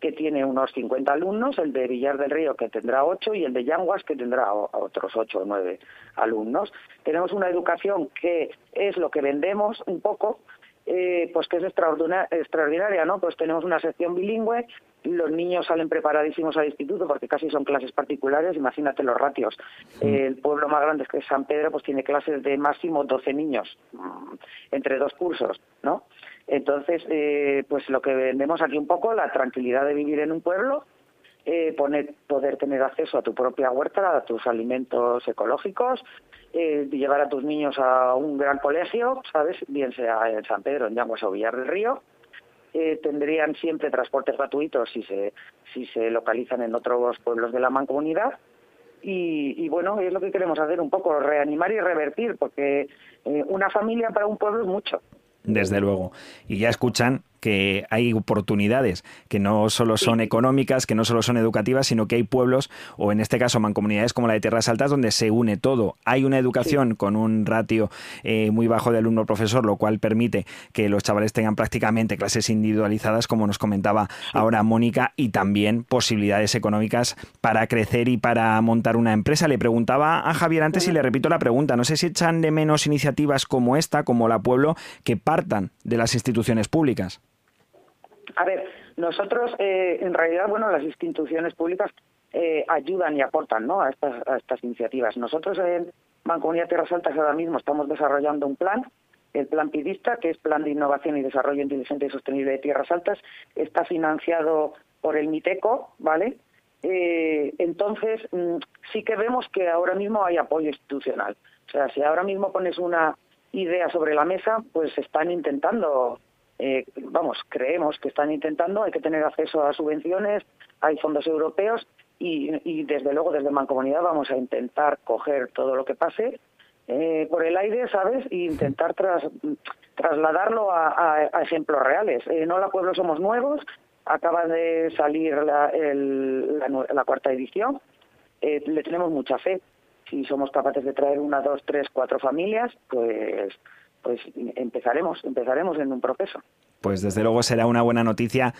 que tiene unos 50 alumnos, el de Villar del Río, que tendrá 8, y el de Yanguas, que tendrá otros 8 o 9 alumnos. Tenemos una educación que es lo que vendemos un poco, eh, pues que es extraordinaria, ¿no? Pues tenemos una sección bilingüe, los niños salen preparadísimos al instituto porque casi son clases particulares, imagínate los ratios. Sí. el pueblo más grande que es San Pedro, pues tiene clases de máximo 12 niños mm, entre dos cursos, ¿no? Entonces, eh, pues lo que vendemos aquí un poco, la tranquilidad de vivir en un pueblo, eh, poner, poder tener acceso a tu propia huerta, a tus alimentos ecológicos, eh, llevar a tus niños a un gran colegio, ¿sabes? Bien sea en San Pedro, en Yanguas o Villar del Río. Eh, tendrían siempre transportes gratuitos si se, si se localizan en otros pueblos de la mancomunidad. Y, y, bueno, es lo que queremos hacer, un poco reanimar y revertir, porque eh, una familia para un pueblo es mucho.
Desde luego. Y ya escuchan que hay oportunidades que no solo son económicas, que no solo son educativas, sino que hay pueblos, o en este caso mancomunidades como la de Tierras Altas, donde se une todo. Hay una educación con un ratio eh, muy bajo de alumno-profesor, lo cual permite que los chavales tengan prácticamente clases individualizadas, como nos comentaba ahora Mónica, y también posibilidades económicas para crecer y para montar una empresa. Le preguntaba a Javier antes y le repito la pregunta, no sé si echan de menos iniciativas como esta, como la Pueblo, que partan de las instituciones públicas.
A ver, nosotros eh, en realidad, bueno, las instituciones públicas eh, ayudan y aportan ¿no? a, estas, a estas iniciativas. Nosotros en Mancomunidad Tierras Altas ahora mismo estamos desarrollando un plan el plan PIDISTA, que es Plan de Innovación y Desarrollo Inteligente y Sostenible de Tierras Altas, está financiado por el MITECO, ¿vale? Eh, entonces, mm, sí que vemos que ahora mismo hay apoyo institucional. O sea, si ahora mismo pones una idea sobre la mesa, pues están intentando, eh, vamos, creemos que están intentando, hay que tener acceso a subvenciones, hay fondos europeos y, y desde luego desde Mancomunidad vamos a intentar coger todo lo que pase eh, por el aire, ¿sabes? E intentar tras, trasladarlo a, ejemplos reales. En Hola Pueblo Somos Nuevos, acaba de salir la, la, cuarta edición, eh, le tenemos mucha fe. Si somos capaces de traer una, dos, tres, cuatro familias, pues, pues empezaremos, empezaremos en un proceso.
Pues desde luego será una buena noticia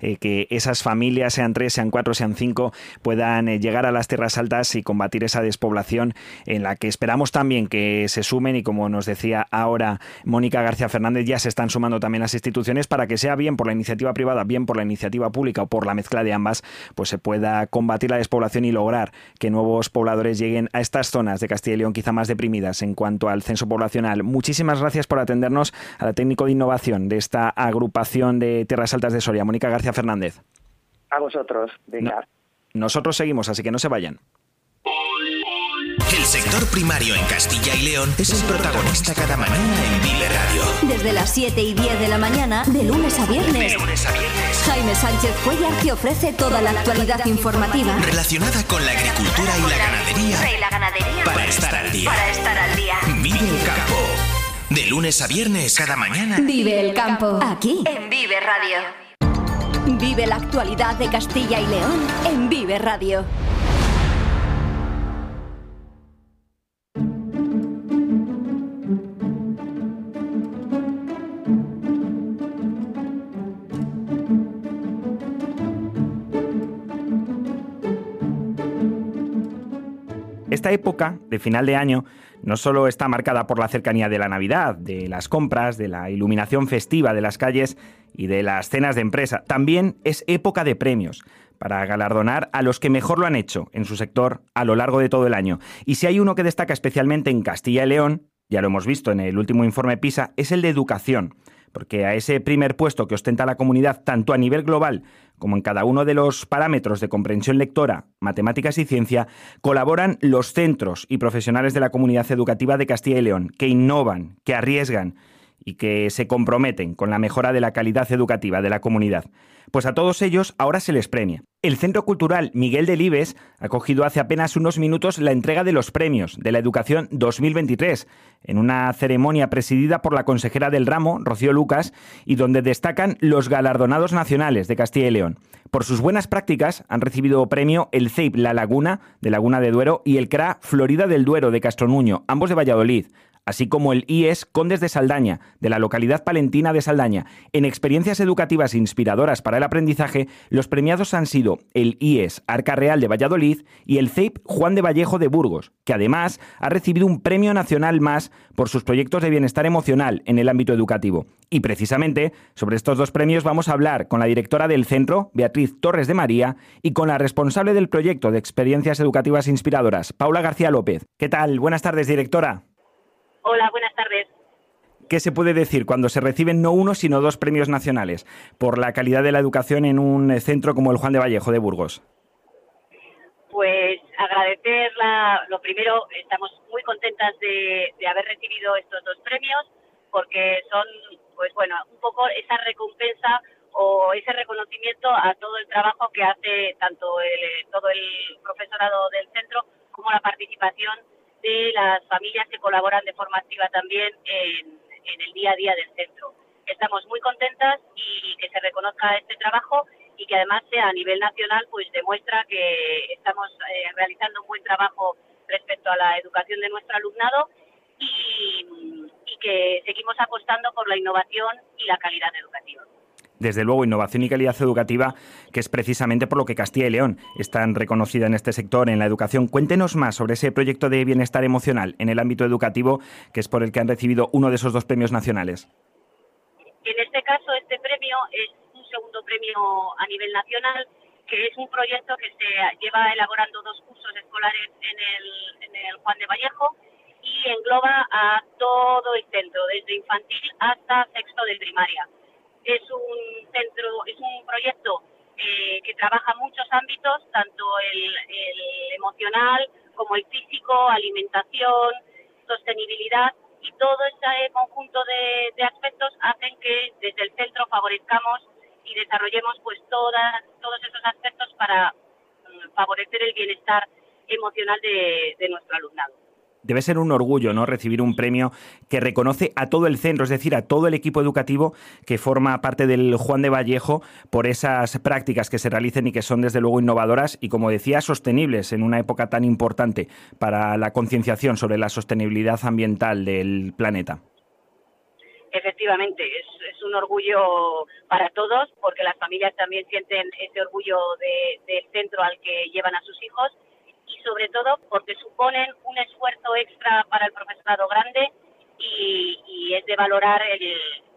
eh, que esas familias, sean tres, sean cuatro, sean cinco, puedan eh, llegar a las tierras altas y combatir esa despoblación en la que esperamos también que se sumen y como nos decía ahora Mónica García Fernández, ya se están sumando también las instituciones para que sea bien por la iniciativa privada, bien por la iniciativa pública o por la mezcla de ambas, pues se pueda combatir la despoblación y lograr que nuevos pobladores lleguen a estas zonas de Castilla y León quizá más deprimidas en cuanto al censo poblacional. Muchísimas gracias por atendernos a la técnico de innovación de esta agrupación de Tierras Altas de Soria, Mónica García Fernández.
A vosotros, venga.
nosotros seguimos, así que no se vayan.
El sector primario en Castilla y León es el protagonista cada mañana en Vive Radio.
Desde las 7 y 10 de la mañana, de lunes a viernes.
lunes a viernes.
Jaime Sánchez Cuellar te ofrece toda la actualidad informativa
relacionada con la agricultura y la ganadería.
Y la ganadería.
Para estar al día.
Para estar al día.
Vive el campo. De lunes a viernes, cada mañana.
Vive el campo. Aquí, en Vive Radio. Vive la actualidad de Castilla y León en Vive Radio.
Época de final de año no solo está marcada por la cercanía de la Navidad, de las compras, de la iluminación festiva de las calles y de las cenas de empresa, también es época de premios para galardonar a los que mejor lo han hecho en su sector a lo largo de todo el año. Y si hay uno que destaca especialmente en Castilla y León, ya lo hemos visto en el último informe PISA, es el de educación porque a ese primer puesto que ostenta la comunidad tanto a nivel global como en cada uno de los parámetros de comprensión lectora, matemáticas y ciencia, colaboran los centros y profesionales de la comunidad educativa de Castilla y León, que innovan, que arriesgan y que se comprometen con la mejora de la calidad educativa de la comunidad. Pues a todos ellos ahora se les premia. El Centro Cultural Miguel Delibes ha cogido hace apenas unos minutos la entrega de los premios de la Educación 2023, en una ceremonia presidida por la consejera del ramo, Rocío Lucas, y donde destacan los galardonados nacionales de Castilla y León. Por sus buenas prácticas han recibido premio el CEIP La Laguna, de Laguna de Duero, y el CRA Florida del Duero, de Castronuño, ambos de Valladolid así como el IES Condes de Saldaña, de la localidad palentina de Saldaña. En experiencias educativas inspiradoras para el aprendizaje, los premiados han sido el IES Arca Real de Valladolid y el CEIP Juan de Vallejo de Burgos, que además ha recibido un premio nacional más por sus proyectos de bienestar emocional en el ámbito educativo. Y precisamente sobre estos dos premios vamos a hablar con la directora del centro, Beatriz Torres de María, y con la responsable del proyecto de experiencias educativas inspiradoras, Paula García López. ¿Qué tal? Buenas tardes, directora.
Hola, buenas tardes.
¿Qué se puede decir cuando se reciben no uno, sino dos premios nacionales por la calidad de la educación en un centro como el Juan de Vallejo de Burgos?
Pues agradecer lo primero, estamos muy contentas de, haber recibido estos dos premios porque son, pues bueno, un poco esa recompensa o ese reconocimiento a todo el trabajo que hace tanto todo el profesorado del centro como la participación de las familias que colaboran de forma activa también en, el día a día del centro. Es estamos muy contentas y que se reconozca este trabajo y que además sea a nivel nacional, pues demuestra que estamos eh, realizando un buen trabajo respecto a la educación de nuestro alumnado y, y que seguimos apostando por la innovación y la calidad educativa
desde luego, innovación y calidad educativa, que es precisamente por lo que Castilla y León están reconocida en este sector, en la educación. Cuéntenos más sobre ese proyecto de bienestar emocional en el ámbito educativo, que es por el que han recibido uno de esos dos premios nacionales.
En este caso, este premio es un segundo premio a nivel nacional, que es un proyecto que se lleva elaborando dos cursos escolares en el, Juan de Vallejo y engloba a todo el centro, desde infantil hasta sexto de primaria es un centro, es un proyecto eh, que trabaja muchos ámbitos, tanto el, emocional como el físico, alimentación, sostenibilidad y todo este conjunto de, aspectos hacen que desde el centro favorezcamos y desarrollemos pues todas, todos esos aspectos para mm, favorecer el bienestar emocional de nuestro alumnado
debe ser un orgullo, ¿no? Recibir un premio que reconoce a todo el centro, es decir, a todo el equipo educativo que forma parte del Juan de Vallejo por esas prácticas que se realicen y que son desde luego innovadoras y, como decía, sostenibles en una época tan importante para la concienciación sobre la sostenibilidad ambiental del planeta.
Efectivamente, es, un orgullo para todos porque las familias también sienten ese orgullo del centro al que llevan a sus hijos y sobre todo porque suponen un esfuerzo extra para el profesorado grande y, es de valorar el,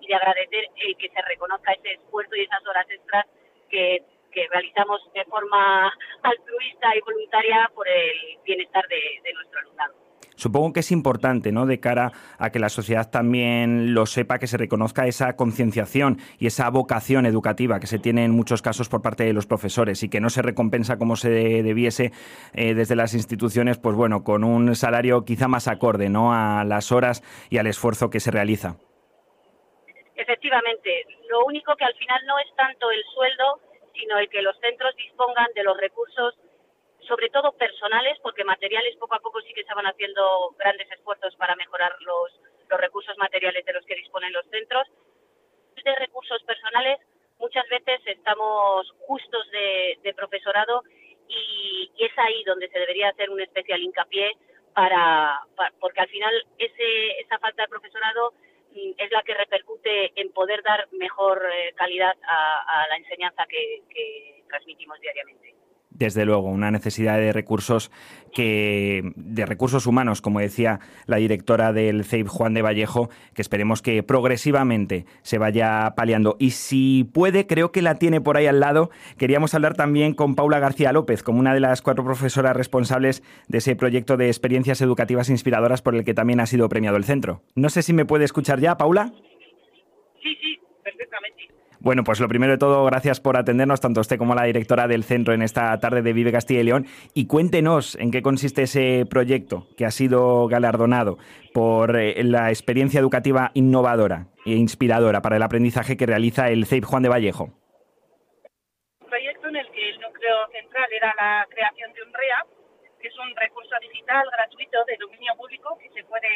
y de agradecer el que se reconozca ese esfuerzo y esas horas extras que, realizamos de forma altruista y voluntaria por el bienestar de nuestro alumnado.
Supongo que es importante, ¿no? De cara a que la sociedad también lo sepa, que se reconozca esa concienciación y esa vocación educativa que se tiene en muchos casos por parte de los profesores y que no se recompensa como se debiese eh, desde las instituciones, pues bueno, con un salario quizá más acorde, ¿no? A las horas y al esfuerzo que se realiza.
Efectivamente, lo único que al final no es tanto el sueldo, sino el que los centros dispongan de los recursos sobre todo personales, porque materiales poco a poco sí que van haciendo grandes esfuerzos para mejorar los, los recursos materiales de los que disponen los centros. De recursos personales, muchas veces estamos justos de, profesorado y, es ahí donde se debería hacer un especial hincapié para, porque al final ese, esa falta de profesorado mm, es la que repercute en poder dar mejor eh, calidad a, la enseñanza que transmitimos diariamente
desde luego, una necesidad de recursos que de recursos humanos, como decía la directora del CEIP Juan de Vallejo, que esperemos que progresivamente se vaya paliando. Y si puede, creo que la tiene por ahí al lado. Queríamos hablar también con Paula García López, como una de las cuatro profesoras responsables de ese proyecto de experiencias educativas inspiradoras por el que también ha sido premiado el centro. No sé si me puede escuchar ya, Paula.
Sí, sí, perfectamente.
Bueno, pues lo primero de todo, gracias por atendernos, tanto usted como la directora del centro en esta tarde de Vive Castilla y León. Y cuéntenos en qué consiste ese proyecto que ha sido galardonado por eh, la experiencia educativa innovadora e inspiradora para el aprendizaje que realiza el CEIP Juan de Vallejo.
Un proyecto en el que el núcleo central era la creación de un REA, que es un recurso digital gratuito de dominio público que se puede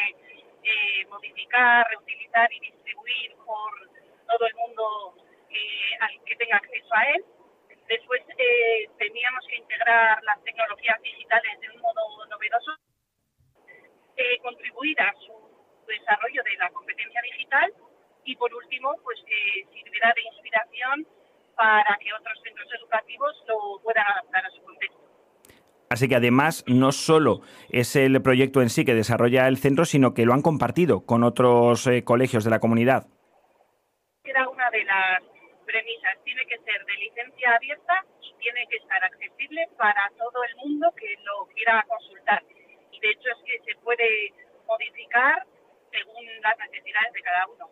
eh, modificar, reutilizar y distribuir por todo el mundo que tenga acceso a él. Después eh, teníamos que integrar las tecnologías digitales de un modo novedoso, eh, contribuir a su desarrollo de la competencia digital y por último, pues que sirviera de inspiración para que otros centros educativos lo puedan adaptar a su contexto.
Así que además no solo es el proyecto en sí que desarrolla el centro, sino que lo han compartido con otros eh, colegios de la comunidad.
Era una de las premisas. Tiene que ser de licencia abierta y tiene que estar accesible para todo el mundo que lo quiera consultar. Y de hecho es que se puede modificar según las necesidades de cada uno.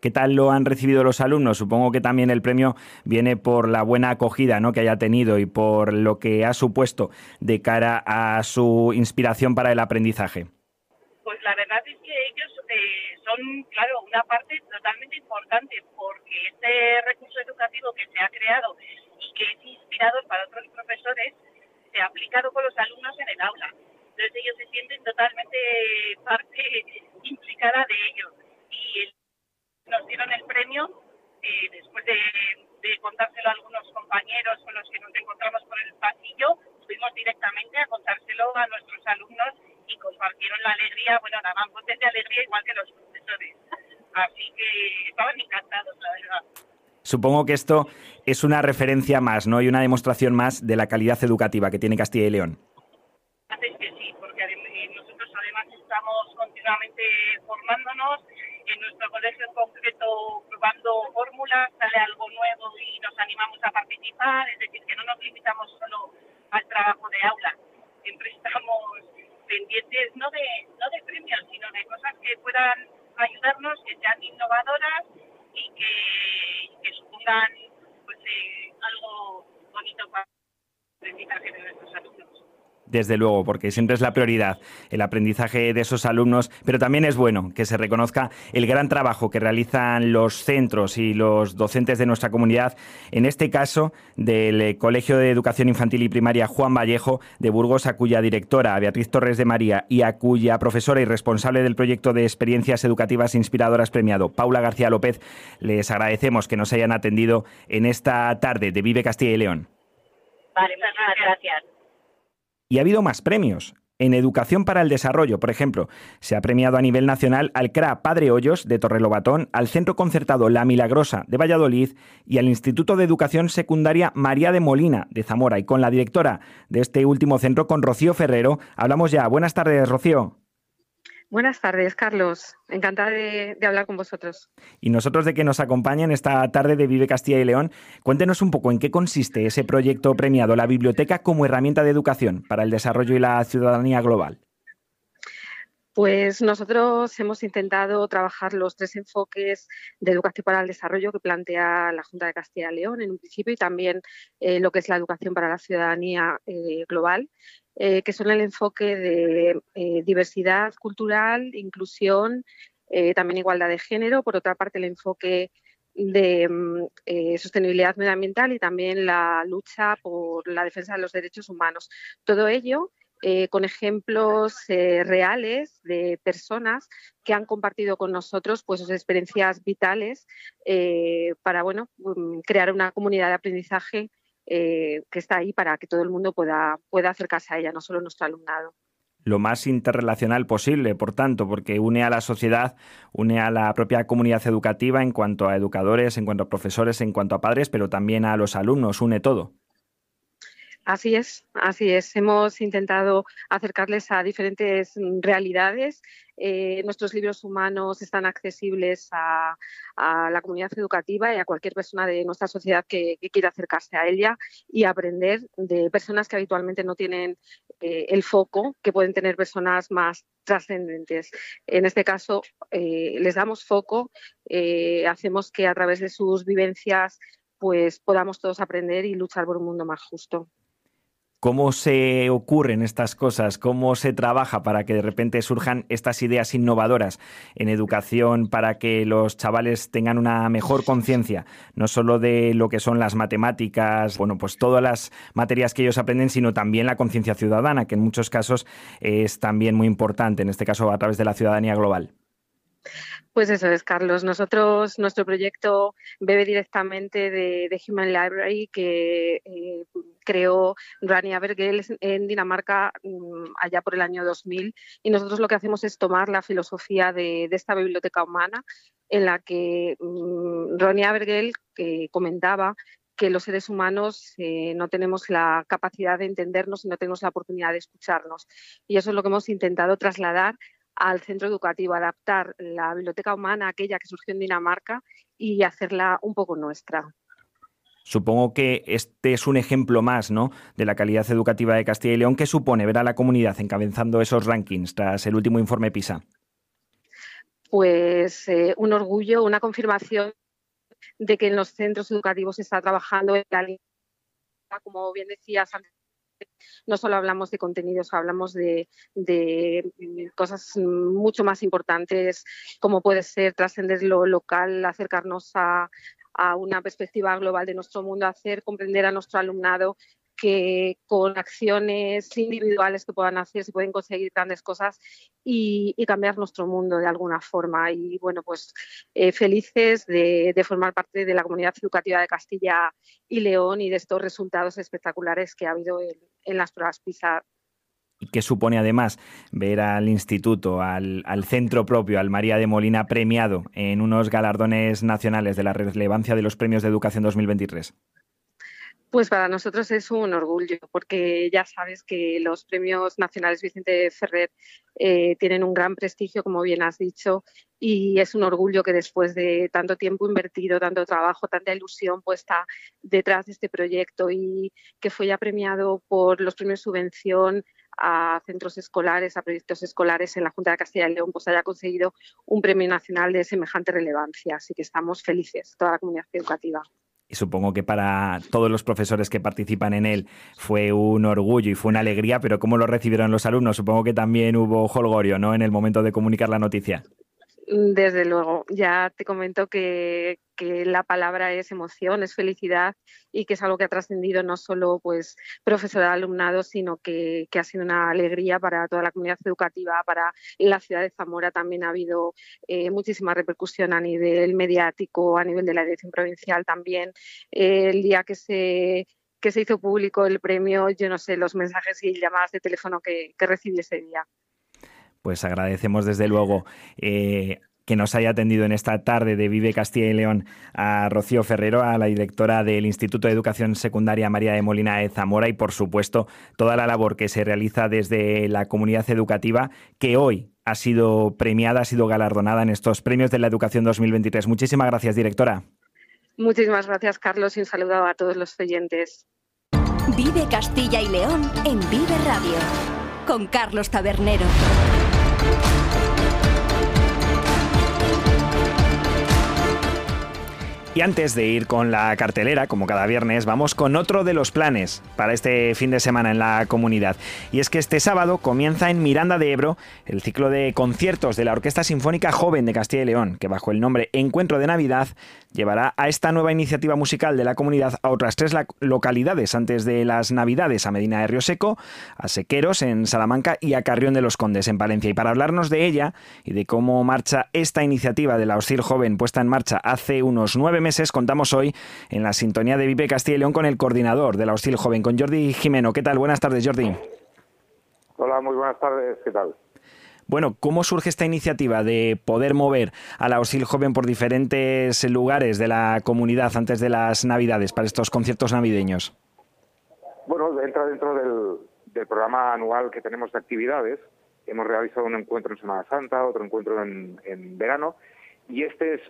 ¿Qué tal lo han recibido los alumnos? Supongo que también el premio viene por la buena acogida ¿no? que haya tenido y por lo que ha supuesto de cara a su inspiración para el aprendizaje.
Pues la verdad es que ellos eh, son, claro, una parte totalmente importante porque este recurso educativo que se ha creado y que es inspirado para otros profesores se ha aplicado con los alumnos en el aula. Entonces ellos se sienten totalmente parte *laughs* implicada de ello. Y nos dieron el premio, eh, después de, contárselo a algunos compañeros con los que nos encontramos por el pasillo, fuimos directamente a contárselo a nuestros alumnos y compartieron la alegría, bueno, daban voces de alegría igual que los profesores. Así que estaban encantados, la verdad.
Supongo que esto es una referencia más, ¿no? Y una demostración más de la calidad educativa que tiene Castilla y León.
que sí, porque nosotros además estamos continuamente formándonos. En nuestro colegio en concreto probando fórmulas, sale algo nuevo y nos animamos a participar. Es decir, que no nos limitamos solo al trabajo de aula. Siempre estamos pendientes no de, no de premios, sino de cosas que puedan ayudarnos, que sean innovadoras y que, supongan pues, eh, algo bonito para el aprendizaje de nuestros alumnos
desde luego, porque siempre es la prioridad el aprendizaje de esos alumnos, pero también es bueno que se reconozca el gran trabajo que realizan los centros y los docentes de nuestra comunidad, en este caso del eh, Colegio de Educación Infantil y Primaria Juan Vallejo de Burgos, a cuya directora Beatriz Torres de María y a cuya profesora y responsable del proyecto de experiencias educativas inspiradoras premiado, Paula García López, les agradecemos que nos hayan atendido en esta tarde de Vive Castilla y León.
Vale, muchas gracias.
Y ha habido más premios. En Educación para el Desarrollo, por ejemplo, se ha premiado a nivel nacional al CRA Padre Hoyos de Torrelobatón, al Centro Concertado La Milagrosa de Valladolid y al Instituto de Educación Secundaria María de Molina de Zamora. Y con la directora de este último centro, con Rocío Ferrero, hablamos ya. Buenas tardes, Rocío.
Buenas tardes, Carlos. Encantada de, hablar con vosotros.
Y nosotros de que nos acompañen esta tarde de Vive Castilla y León. Cuéntenos un poco en qué consiste ese proyecto premiado, la biblioteca como herramienta de educación para el desarrollo y la ciudadanía global.
Pues nosotros hemos intentado trabajar los tres enfoques de educación para el desarrollo que plantea la Junta de Castilla y León en un principio y también eh, lo que es la educación para la ciudadanía eh, global. Eh, que son el enfoque de diversidad cultural, inclusión, también igualdad de género, por otra parte el enfoque de mm, sostenibilidad medioambiental y también la lucha por la defensa de los derechos humanos. Todo ello con ejemplos reales de personas que han compartido con nosotros pues, sus experiencias vitales para bueno, mm, crear una comunidad de aprendizaje eh, que está ahí para que todo el mundo pueda, pueda acercarse a ella, no solo nuestro alumnado
lo más interrelacional posible, por tanto, porque une a la sociedad, une a la propia comunidad educativa en cuanto a educadores, en cuanto a profesores, en cuanto a padres, pero también a los alumnos, une todo.
Así es, así es. Hemos intentado acercarles a diferentes realidades. Eh, nuestros libros humanos están accesibles a, la comunidad educativa y a cualquier persona de nuestra sociedad que, quiera acercarse a ella y aprender de personas que habitualmente no tienen eh, el foco que pueden tener personas más trascendentes. En este caso, eh, les damos foco, hacemos que a través de sus vivencias pues podamos todos aprender y luchar por un mundo más justo.
¿Cómo se ocurren estas cosas? ¿Cómo se trabaja para que de repente surjan estas ideas innovadoras en educación para que los chavales tengan una mejor conciencia, no solo de lo que son las matemáticas, bueno, pues todas las materias que ellos aprenden, sino también la conciencia ciudadana, que en muchos casos es también muy importante, en este caso a través de la ciudadanía global?
Pues eso es, Carlos. Nosotros, nuestro proyecto bebe directamente de, Human Library que eh, creó Rania Bergel en Dinamarca mm, allá por el año 2000 y nosotros lo que hacemos es tomar la filosofía de, esta biblioteca humana en la que mm, Rania Bergel comentaba que los seres humanos eh, no tenemos la capacidad de entendernos y no tenemos la oportunidad de escucharnos. Y eso es lo que hemos intentado trasladar al centro educativo, adaptar la biblioteca humana, aquella que surgió en Dinamarca, y hacerla un poco nuestra.
Supongo que este es un ejemplo más ¿no? de la calidad educativa de Castilla y León que supone ver a la comunidad encabezando esos rankings tras el último informe PISA.
Pues eh, un orgullo, una confirmación de que en los centros educativos se está trabajando en la como bien decías antes no solo hablamos de contenidos, hablamos de, cosas mucho más importantes, como puede ser trascender lo local, acercarnos a, una perspectiva global de nuestro mundo, hacer comprender a nuestro alumnado que con acciones individuales que puedan hacer se pueden conseguir grandes cosas y, cambiar nuestro mundo de alguna forma. Y bueno, pues eh, felices de, formar parte de la comunidad educativa de Castilla y León y de estos resultados espectaculares que ha habido en, las pruebas PISA
y que supone además ver al instituto, al, al, centro propio, al María de Molina premiado en unos galardones nacionales de la relevancia de los premios de educación 2023.
Pues para nosotros es un orgullo, porque ya sabes que los premios nacionales Vicente Ferrer eh, tienen un gran prestigio, como bien has dicho, y es un orgullo que después de tanto tiempo invertido, tanto trabajo, tanta ilusión puesta detrás de este proyecto y que fue ya premiado por los premios subvención a centros escolares, a proyectos escolares en la Junta de Castilla y León, pues haya conseguido un premio nacional de semejante relevancia. Así que estamos felices, toda la comunidad educativa
y supongo que para todos los profesores que participan en él fue un orgullo y fue una alegría, pero ¿cómo lo recibieron los alumnos? Supongo que también hubo holgorio, ¿no? En el momento de comunicar la noticia.
Desde luego, ya te comento que, la palabra es emoción, es felicidad y que es algo que ha trascendido no solo pues profesor alumnado, sino que, ha sido una alegría para toda la comunidad educativa, para la ciudad de Zamora también ha habido eh, muchísima repercusión a nivel mediático, a nivel de la dirección provincial también. el día que se hizo público el premio, yo no sé, los mensajes y llamadas de teléfono que recibí ese día
pues agradecemos desde luego eh, que nos haya atendido en esta tarde de Vive Castilla y León a Rocío Ferrero, a la directora del Instituto de Educación Secundaria María de Molina de Zamora y por supuesto toda la labor que se realiza desde la comunidad educativa que hoy ha sido premiada, ha sido galardonada en estos premios de la educación 2023. Muchísimas gracias, directora.
Muchísimas gracias, Carlos, y un saludo a todos los oyentes.
Vive Castilla y León en Vive Radio con Carlos Tabernero.
Y antes de ir con la cartelera, como cada viernes, vamos con otro de los planes para este fin de semana en la comunidad. Y es que este sábado comienza en Miranda de Ebro el ciclo de conciertos de la Orquesta Sinfónica Joven de Castilla y León, que bajo el nombre Encuentro de Navidad llevará a esta nueva iniciativa musical de la comunidad a otras tres localidades antes de las Navidades, a Medina de Río Seco, a Sequeros en Salamanca y a Carrión de los Condes en Palencia. Y para hablarnos de ella y de cómo marcha esta iniciativa de la OSCIR Joven puesta en marcha hace unos nueve meses, contamos hoy en la sintonía de Vive Castilla y León con el coordinador de la OSCIR Joven, con Jordi Jimeno. ¿Qué tal? Buenas tardes, Jordi.
Hola, muy buenas tardes. ¿Qué tal?
Bueno, ¿cómo surge esta iniciativa de poder mover a la OSIL Joven por diferentes lugares de la comunidad antes de las Navidades para estos conciertos navideños?
Bueno, entra dentro del, programa anual que tenemos de actividades. Hemos realizado un encuentro en Semana Santa, otro encuentro en, verano, y este es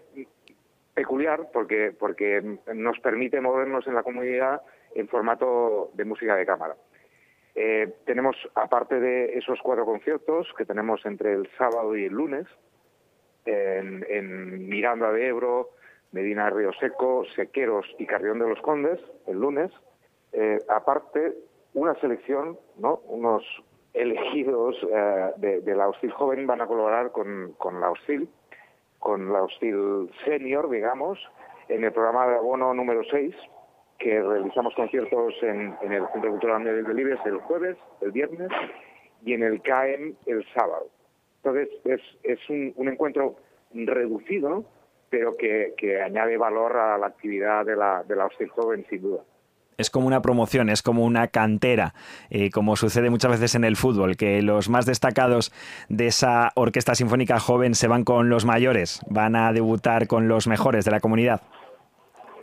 peculiar porque, porque nos permite movernos en la comunidad en formato de música de cámara. Eh, tenemos, aparte de esos cuatro conciertos que tenemos entre el sábado y el lunes, en, Miranda de Ebro, Medina Río Seco, Sequeros y Carrión de los Condes, el lunes, eh, aparte una selección, ¿no? unos elegidos eh, de, la hostil joven van a colaborar con, con la hostil, con la hostil senior, digamos, en el programa de abono número 6, que realizamos conciertos en, el Centro Cultural de Libres el jueves, el viernes y en el CAEM el sábado. Entonces es, es un, encuentro reducido, pero que, añade valor a la actividad de la, de la hostil joven, sin duda
es como una promoción, es como una cantera, eh, como sucede muchas veces en el fútbol, que los más destacados de esa orquesta sinfónica joven se van con los mayores, van a debutar con los mejores de la comunidad.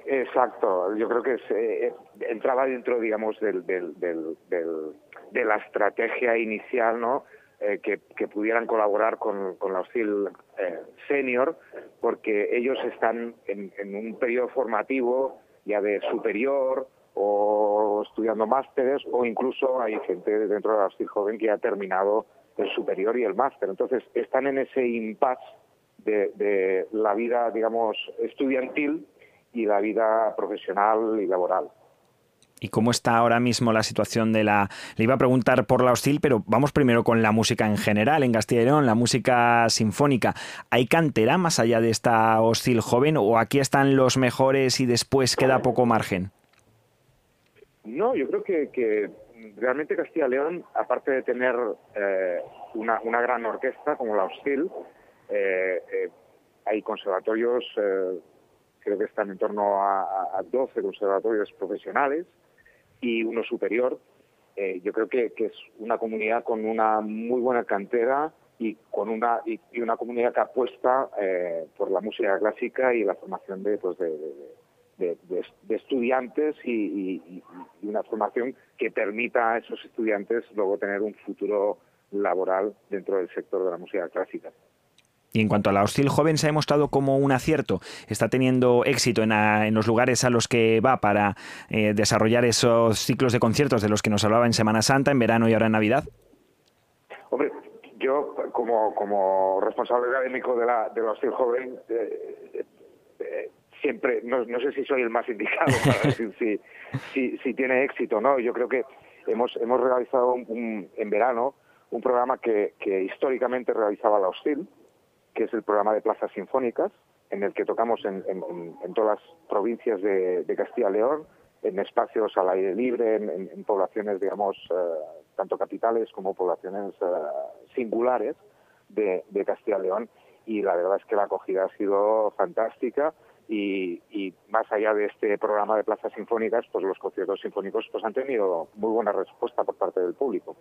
Exacto, yo creo que eh, entraba dentro, digamos, del, de la estrategia inicial, ¿no? Eh, que, pudieran colaborar con, la hostil eh, senior, porque ellos están en, un periodo formativo ya de superior o estudiando másteres o incluso hay gente dentro de la hostil joven que ha terminado el superior y el máster. Entonces están en ese impasse de, de la vida, digamos, estudiantil y la vida profesional y laboral.
¿Y cómo está ahora mismo la situación de la... Le iba a preguntar por la hostil, pero vamos primero con la música en general en Castilla y León, la música sinfónica. ¿Hay cantera más allá de esta hostil joven o aquí están los mejores y después queda poco margen?
No, yo creo que, realmente Castilla-León, aparte de tener eh, una, gran orquesta como la Hostil, eh, eh, hay conservatorios, creo que están en torno a, 12 conservatorios profesionales y uno superior. yo creo que, es una comunidad con una muy buena cantera y con una y, una comunidad que apuesta por la música clásica y la formación de, pues de, estudiantes y, una formación que permita a esos estudiantes luego tener un futuro laboral dentro del sector de la música clásica.
Y en cuanto a la hostil joven, se ha demostrado como un acierto. Está teniendo éxito en, los lugares a los que va para eh, desarrollar esos ciclos de conciertos de los que nos hablaba en Semana Santa, en verano y ahora en Navidad.
Hombre, yo como, como responsable académico de la, de la hostil joven, eh, eh, siempre, no, no, sé si soy el más indicado para *laughs* decir si, si, si, tiene éxito no. Yo creo que hemos, hemos realizado un, en verano un programa que, que históricamente realizaba la Hostil, que es el programa de plazas sinfónicas, en el que tocamos en, en, todas las provincias de, de Castilla y León, en espacios al aire libre, en, poblaciones, digamos, eh, tanto capitales como poblaciones eh, singulares de, de Castilla y León. Y la verdad es que la acogida ha sido fantástica y, más allá de este programa de plazas sinfónicas, pues los conciertos sinfónicos pues han tenido muy buena respuesta por parte del público.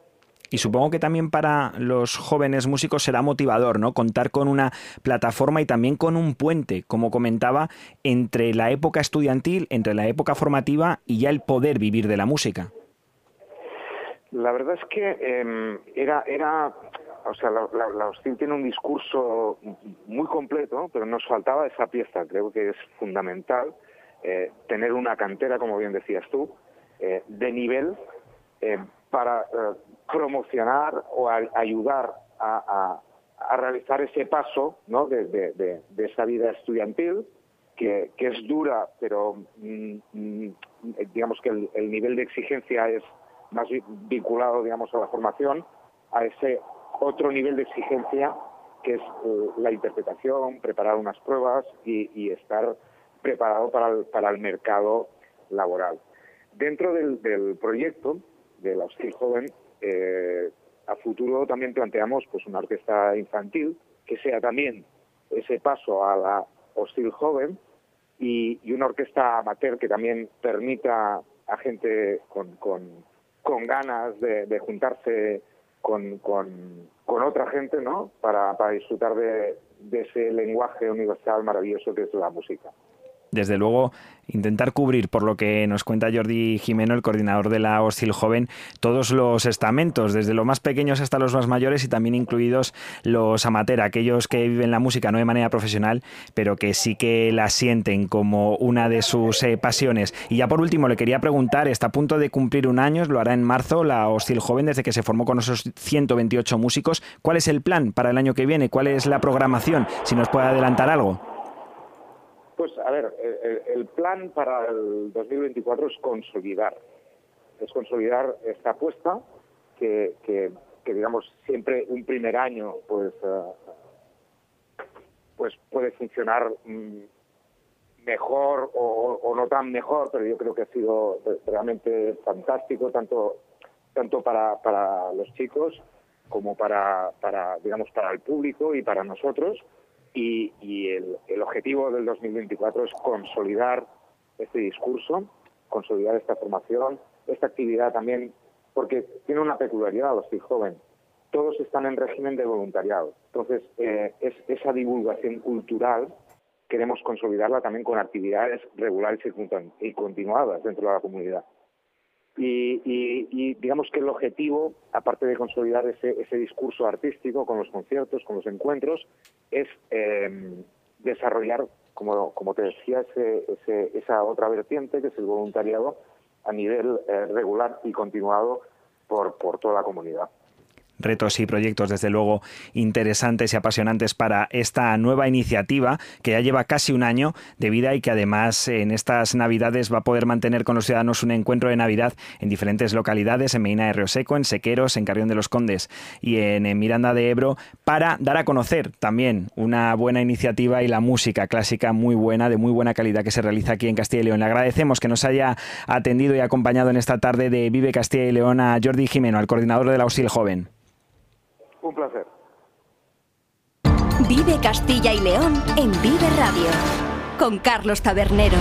Y supongo que también para los jóvenes músicos será motivador, ¿no? Contar con una plataforma y también con un puente, como comentaba, entre la época estudiantil, entre la época formativa y ya el poder vivir de la música.
La verdad es que em, era, era o sea, la, la, Hostil tiene un discurso muy completo, pero nos faltaba esa pieza. Creo que es fundamental eh, tener una cantera, como bien decías tú, eh, de nivel eh, para promocionar o ayudar a, realizar ese paso ¿no? de, esa vida estudiantil, que, es dura, pero mm, mm, digamos que el, el nivel de exigencia es más vinculado, digamos, a la formación, a ese otro nivel de exigencia que es eh, la interpretación, preparar unas pruebas y, estar preparado para el, para el, mercado laboral. Dentro del, proyecto de la Hostil Joven, eh, a futuro también planteamos pues una orquesta infantil que sea también ese paso a la Hostil Joven y, una orquesta amateur que también permita a gente con, con, ganas de juntarse con, con, otra gente, ¿no? Para, para disfrutar de, de ese lenguaje universal maravilloso que es la música
desde luego intentar cubrir, por lo que nos cuenta Jordi Jimeno, el coordinador de la Hostil Joven, todos los estamentos, desde los más pequeños hasta los más mayores y también incluidos los amateur, aquellos que viven la música no de manera profesional, pero que sí que la sienten como una de sus eh, pasiones. Y ya por último le quería preguntar, está a punto de cumplir un año, lo hará en marzo, la Hostil Joven, desde que se formó con esos 128 músicos. ¿Cuál es el plan para el año que viene? ¿Cuál es la programación? Si nos puede adelantar algo.
Pues a ver, el, plan para el 2024 es consolidar, es consolidar esta apuesta que, que, digamos siempre un primer año pues eh, pues puede funcionar mm, mejor o, no tan mejor, pero yo creo que ha sido realmente fantástico tanto tanto para, para los chicos como para, para digamos para el público y para nosotros y, el, objetivo del 2024 es consolidar este discurso, consolidar esta formación, esta actividad también, porque tiene una peculiaridad los joven. Todos están en régimen de voluntariado. Entonces, eh, es, esa divulgación cultural queremos consolidarla también con actividades regulares y continuadas dentro de la comunidad. Y, digamos que el objetivo, aparte de consolidar ese, ese, discurso artístico con los conciertos, con los encuentros, es eh, desarrollar, como, como te decía, ese, esa otra vertiente que es el voluntariado a nivel eh, regular y continuado por, por toda la comunidad.
Retos y proyectos desde luego interesantes y apasionantes para esta nueva iniciativa que ya lleva casi un año de vida y que además en estas Navidades va a poder mantener con los ciudadanos un encuentro de Navidad en diferentes localidades, en Medina de Río Seco, en Sequeros, en Carrión de los Condes y en, Miranda de Ebro, para dar a conocer también una buena iniciativa y la música clásica muy buena, de muy buena calidad que se realiza aquí en Castilla y León. Le agradecemos que nos haya atendido y acompañado en esta tarde de Vive Castilla y León a Jordi Jimeno, al coordinador de la USIL Joven.
Un placer.
Vive Castilla y León en Vive Radio con Carlos Tabernero.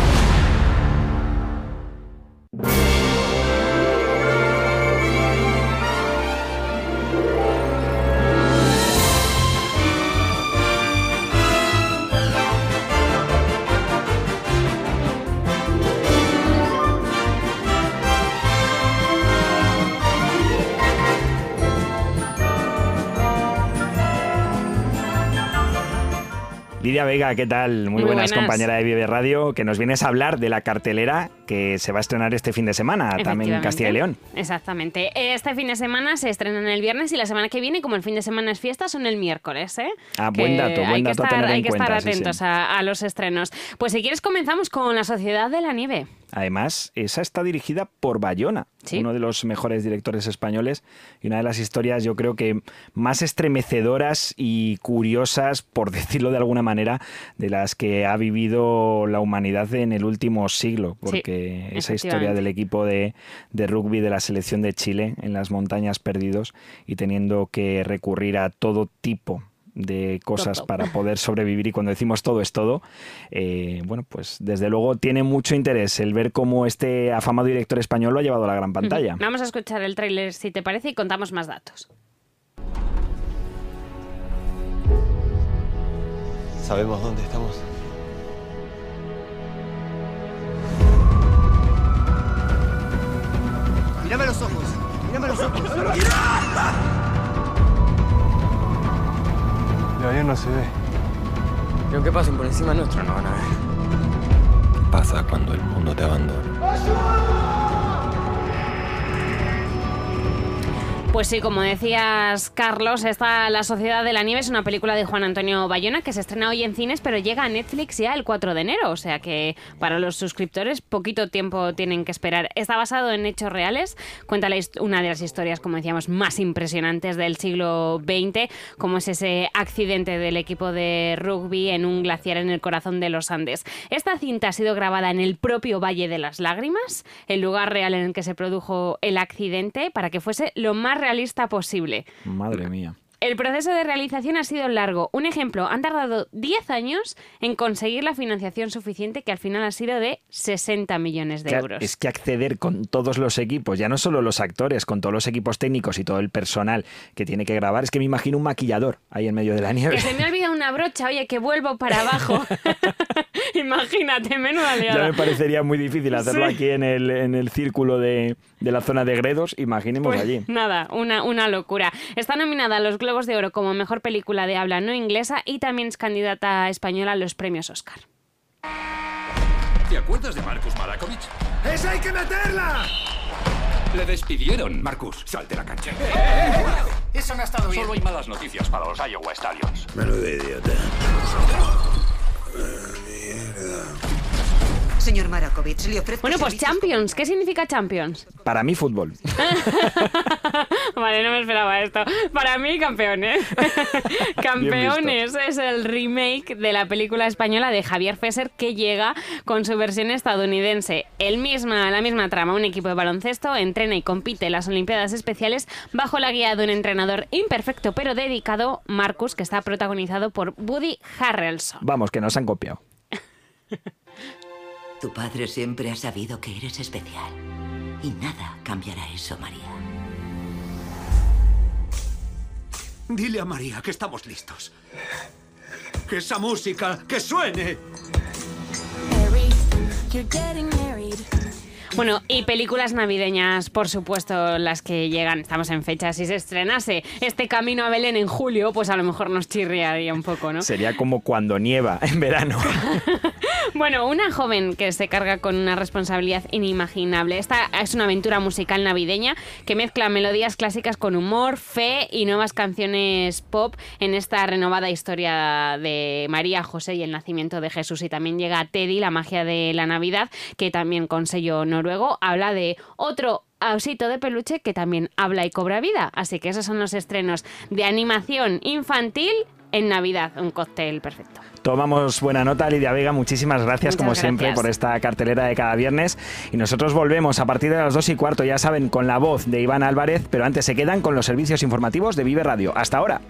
Lidia Vega, ¿qué tal? Muy, buenas, compañera de Vive Radio, que nos vienes a hablar de la cartelera que se va a estrenar este fin de semana, también en Castilla y León.
Exactamente. Este fin de semana se estrenan el viernes y la semana que viene, como el fin de semana es fiesta, son el miércoles. ¿eh?
Ah, buen dato, buen dato
a
tener
Hay
que
estar atentos A, a los estrenos. Pues si quieres comenzamos con La Sociedad de la Nieve.
Además, esa está dirigida por Bayona, uno de los mejores directores españoles y una de las historias yo creo que más estremecedoras y curiosas, por *laughs* decirlo de alguna manera, de las que ha vivido la humanidad en el último siglo, porque esa historia del equipo de, de rugby de la selección de Chile en las montañas perdidos y teniendo que recurrir a todo tipo de cosas para poder sobrevivir y cuando decimos todo es todo, eh, bueno, pues desde luego tiene mucho interés el ver cómo este afamado director español lo ha llevado a la gran pantalla.
Vamos a escuchar el tráiler si te parece y contamos más datos.
¿Sabemos dónde estamos?
Mírame los ojos, mírame los ojos.
El avión no se ve.
Creo que pasen por encima nuestro no van a ver.
¿Qué pasa cuando el mundo te abandona?
Pues sí, como decías, Carlos, esta La Sociedad de la Nieve es una película de Juan Antonio Bayona que se estrena hoy en cines, pero llega a Netflix ya el 4 de enero, o sea que para los suscriptores poquito tiempo tienen que esperar. Está basado en hechos reales, cuenta una de las historias, como decíamos, más impresionantes del siglo XX, como es ese accidente del equipo de rugby en un glaciar en el corazón de los Andes. Esta cinta ha sido grabada en el propio Valle de las Lágrimas, el lugar real en el que se produjo el accidente, para que fuese lo más realista posible.
Madre mía.
El proceso de realización ha sido largo. Un ejemplo, han tardado 10 años en conseguir la financiación suficiente que al final ha sido de 60 millones de euros.
Es que acceder con todos los equipos, ya no solo los actores, con todos los equipos técnicos y todo el personal que tiene que grabar, es que me imagino un maquillador ahí en medio de la nieve.
Que se me ha olvidado una brocha, oye, que vuelvo para abajo. *laughs* *laughs* Imagínate, menuda liada.
Ya me parecería muy difícil hacerlo aquí en el, en el círculo de, de, la zona de Gredos, imaginemos
pues,
allí.
Nada, una, una locura. Está nominada a los Globos de Oro como mejor película de habla no inglesa y también es candidata española a los premios Oscar.
¿Te acuerdas de Marcus Malakovic?
¡Esa hay que meterla!
Le despidieron. Marcus, salte la cancha.
Eso me ha estado bien.
Solo hay malas noticias para los Iowa Stallions.
Menudo idiota.
Señor Marakovic, le ofrezco Bueno, pues Champions. ¿Qué significa Champions?
Para mí, fútbol. *laughs*
vale, no me esperaba esto. Para mí, campeones. *laughs* campeones es el remake de la película española de Javier Fesser que llega con su versión estadounidense. El misma, la misma trama. Un equipo de baloncesto entrena y compite en las Olimpiadas Especiales bajo la guía de un entrenador imperfecto pero dedicado, Marcus, que está protagonizado por Woody Harrelson.
Vamos, que nos han copiado. *laughs*
Tu padre siempre ha sabido que eres especial. Y nada cambiará eso, María.
Dile a María que estamos listos. Que esa música, que suene.
Bueno, y películas navideñas, por supuesto, las que llegan, estamos en fecha, si se estrenase este Camino a Belén en julio, pues a lo mejor nos chirriaría un poco, ¿no?
Sería como cuando nieva en verano. *laughs*
Bueno, una joven que se carga con una responsabilidad inimaginable. Esta es una aventura musical navideña que mezcla melodías clásicas con humor, fe y nuevas canciones pop en esta renovada historia de María, José y el nacimiento de Jesús. Y también llega Teddy, la magia de la Navidad, que también con sello noruego habla de otro osito de peluche que también habla y cobra vida. Así que esos son los estrenos de animación infantil en Navidad. Un cóctel perfecto.
Tomamos buena nota, Lidia Vega. Muchísimas gracias,
Muchas
como siempre, por esta cartelera de cada viernes. Y nosotros volvemos a partir de las dos y cuarto, ya saben, con la voz de Iván Álvarez, pero antes se quedan con los servicios informativos de Vive Radio. Hasta ahora.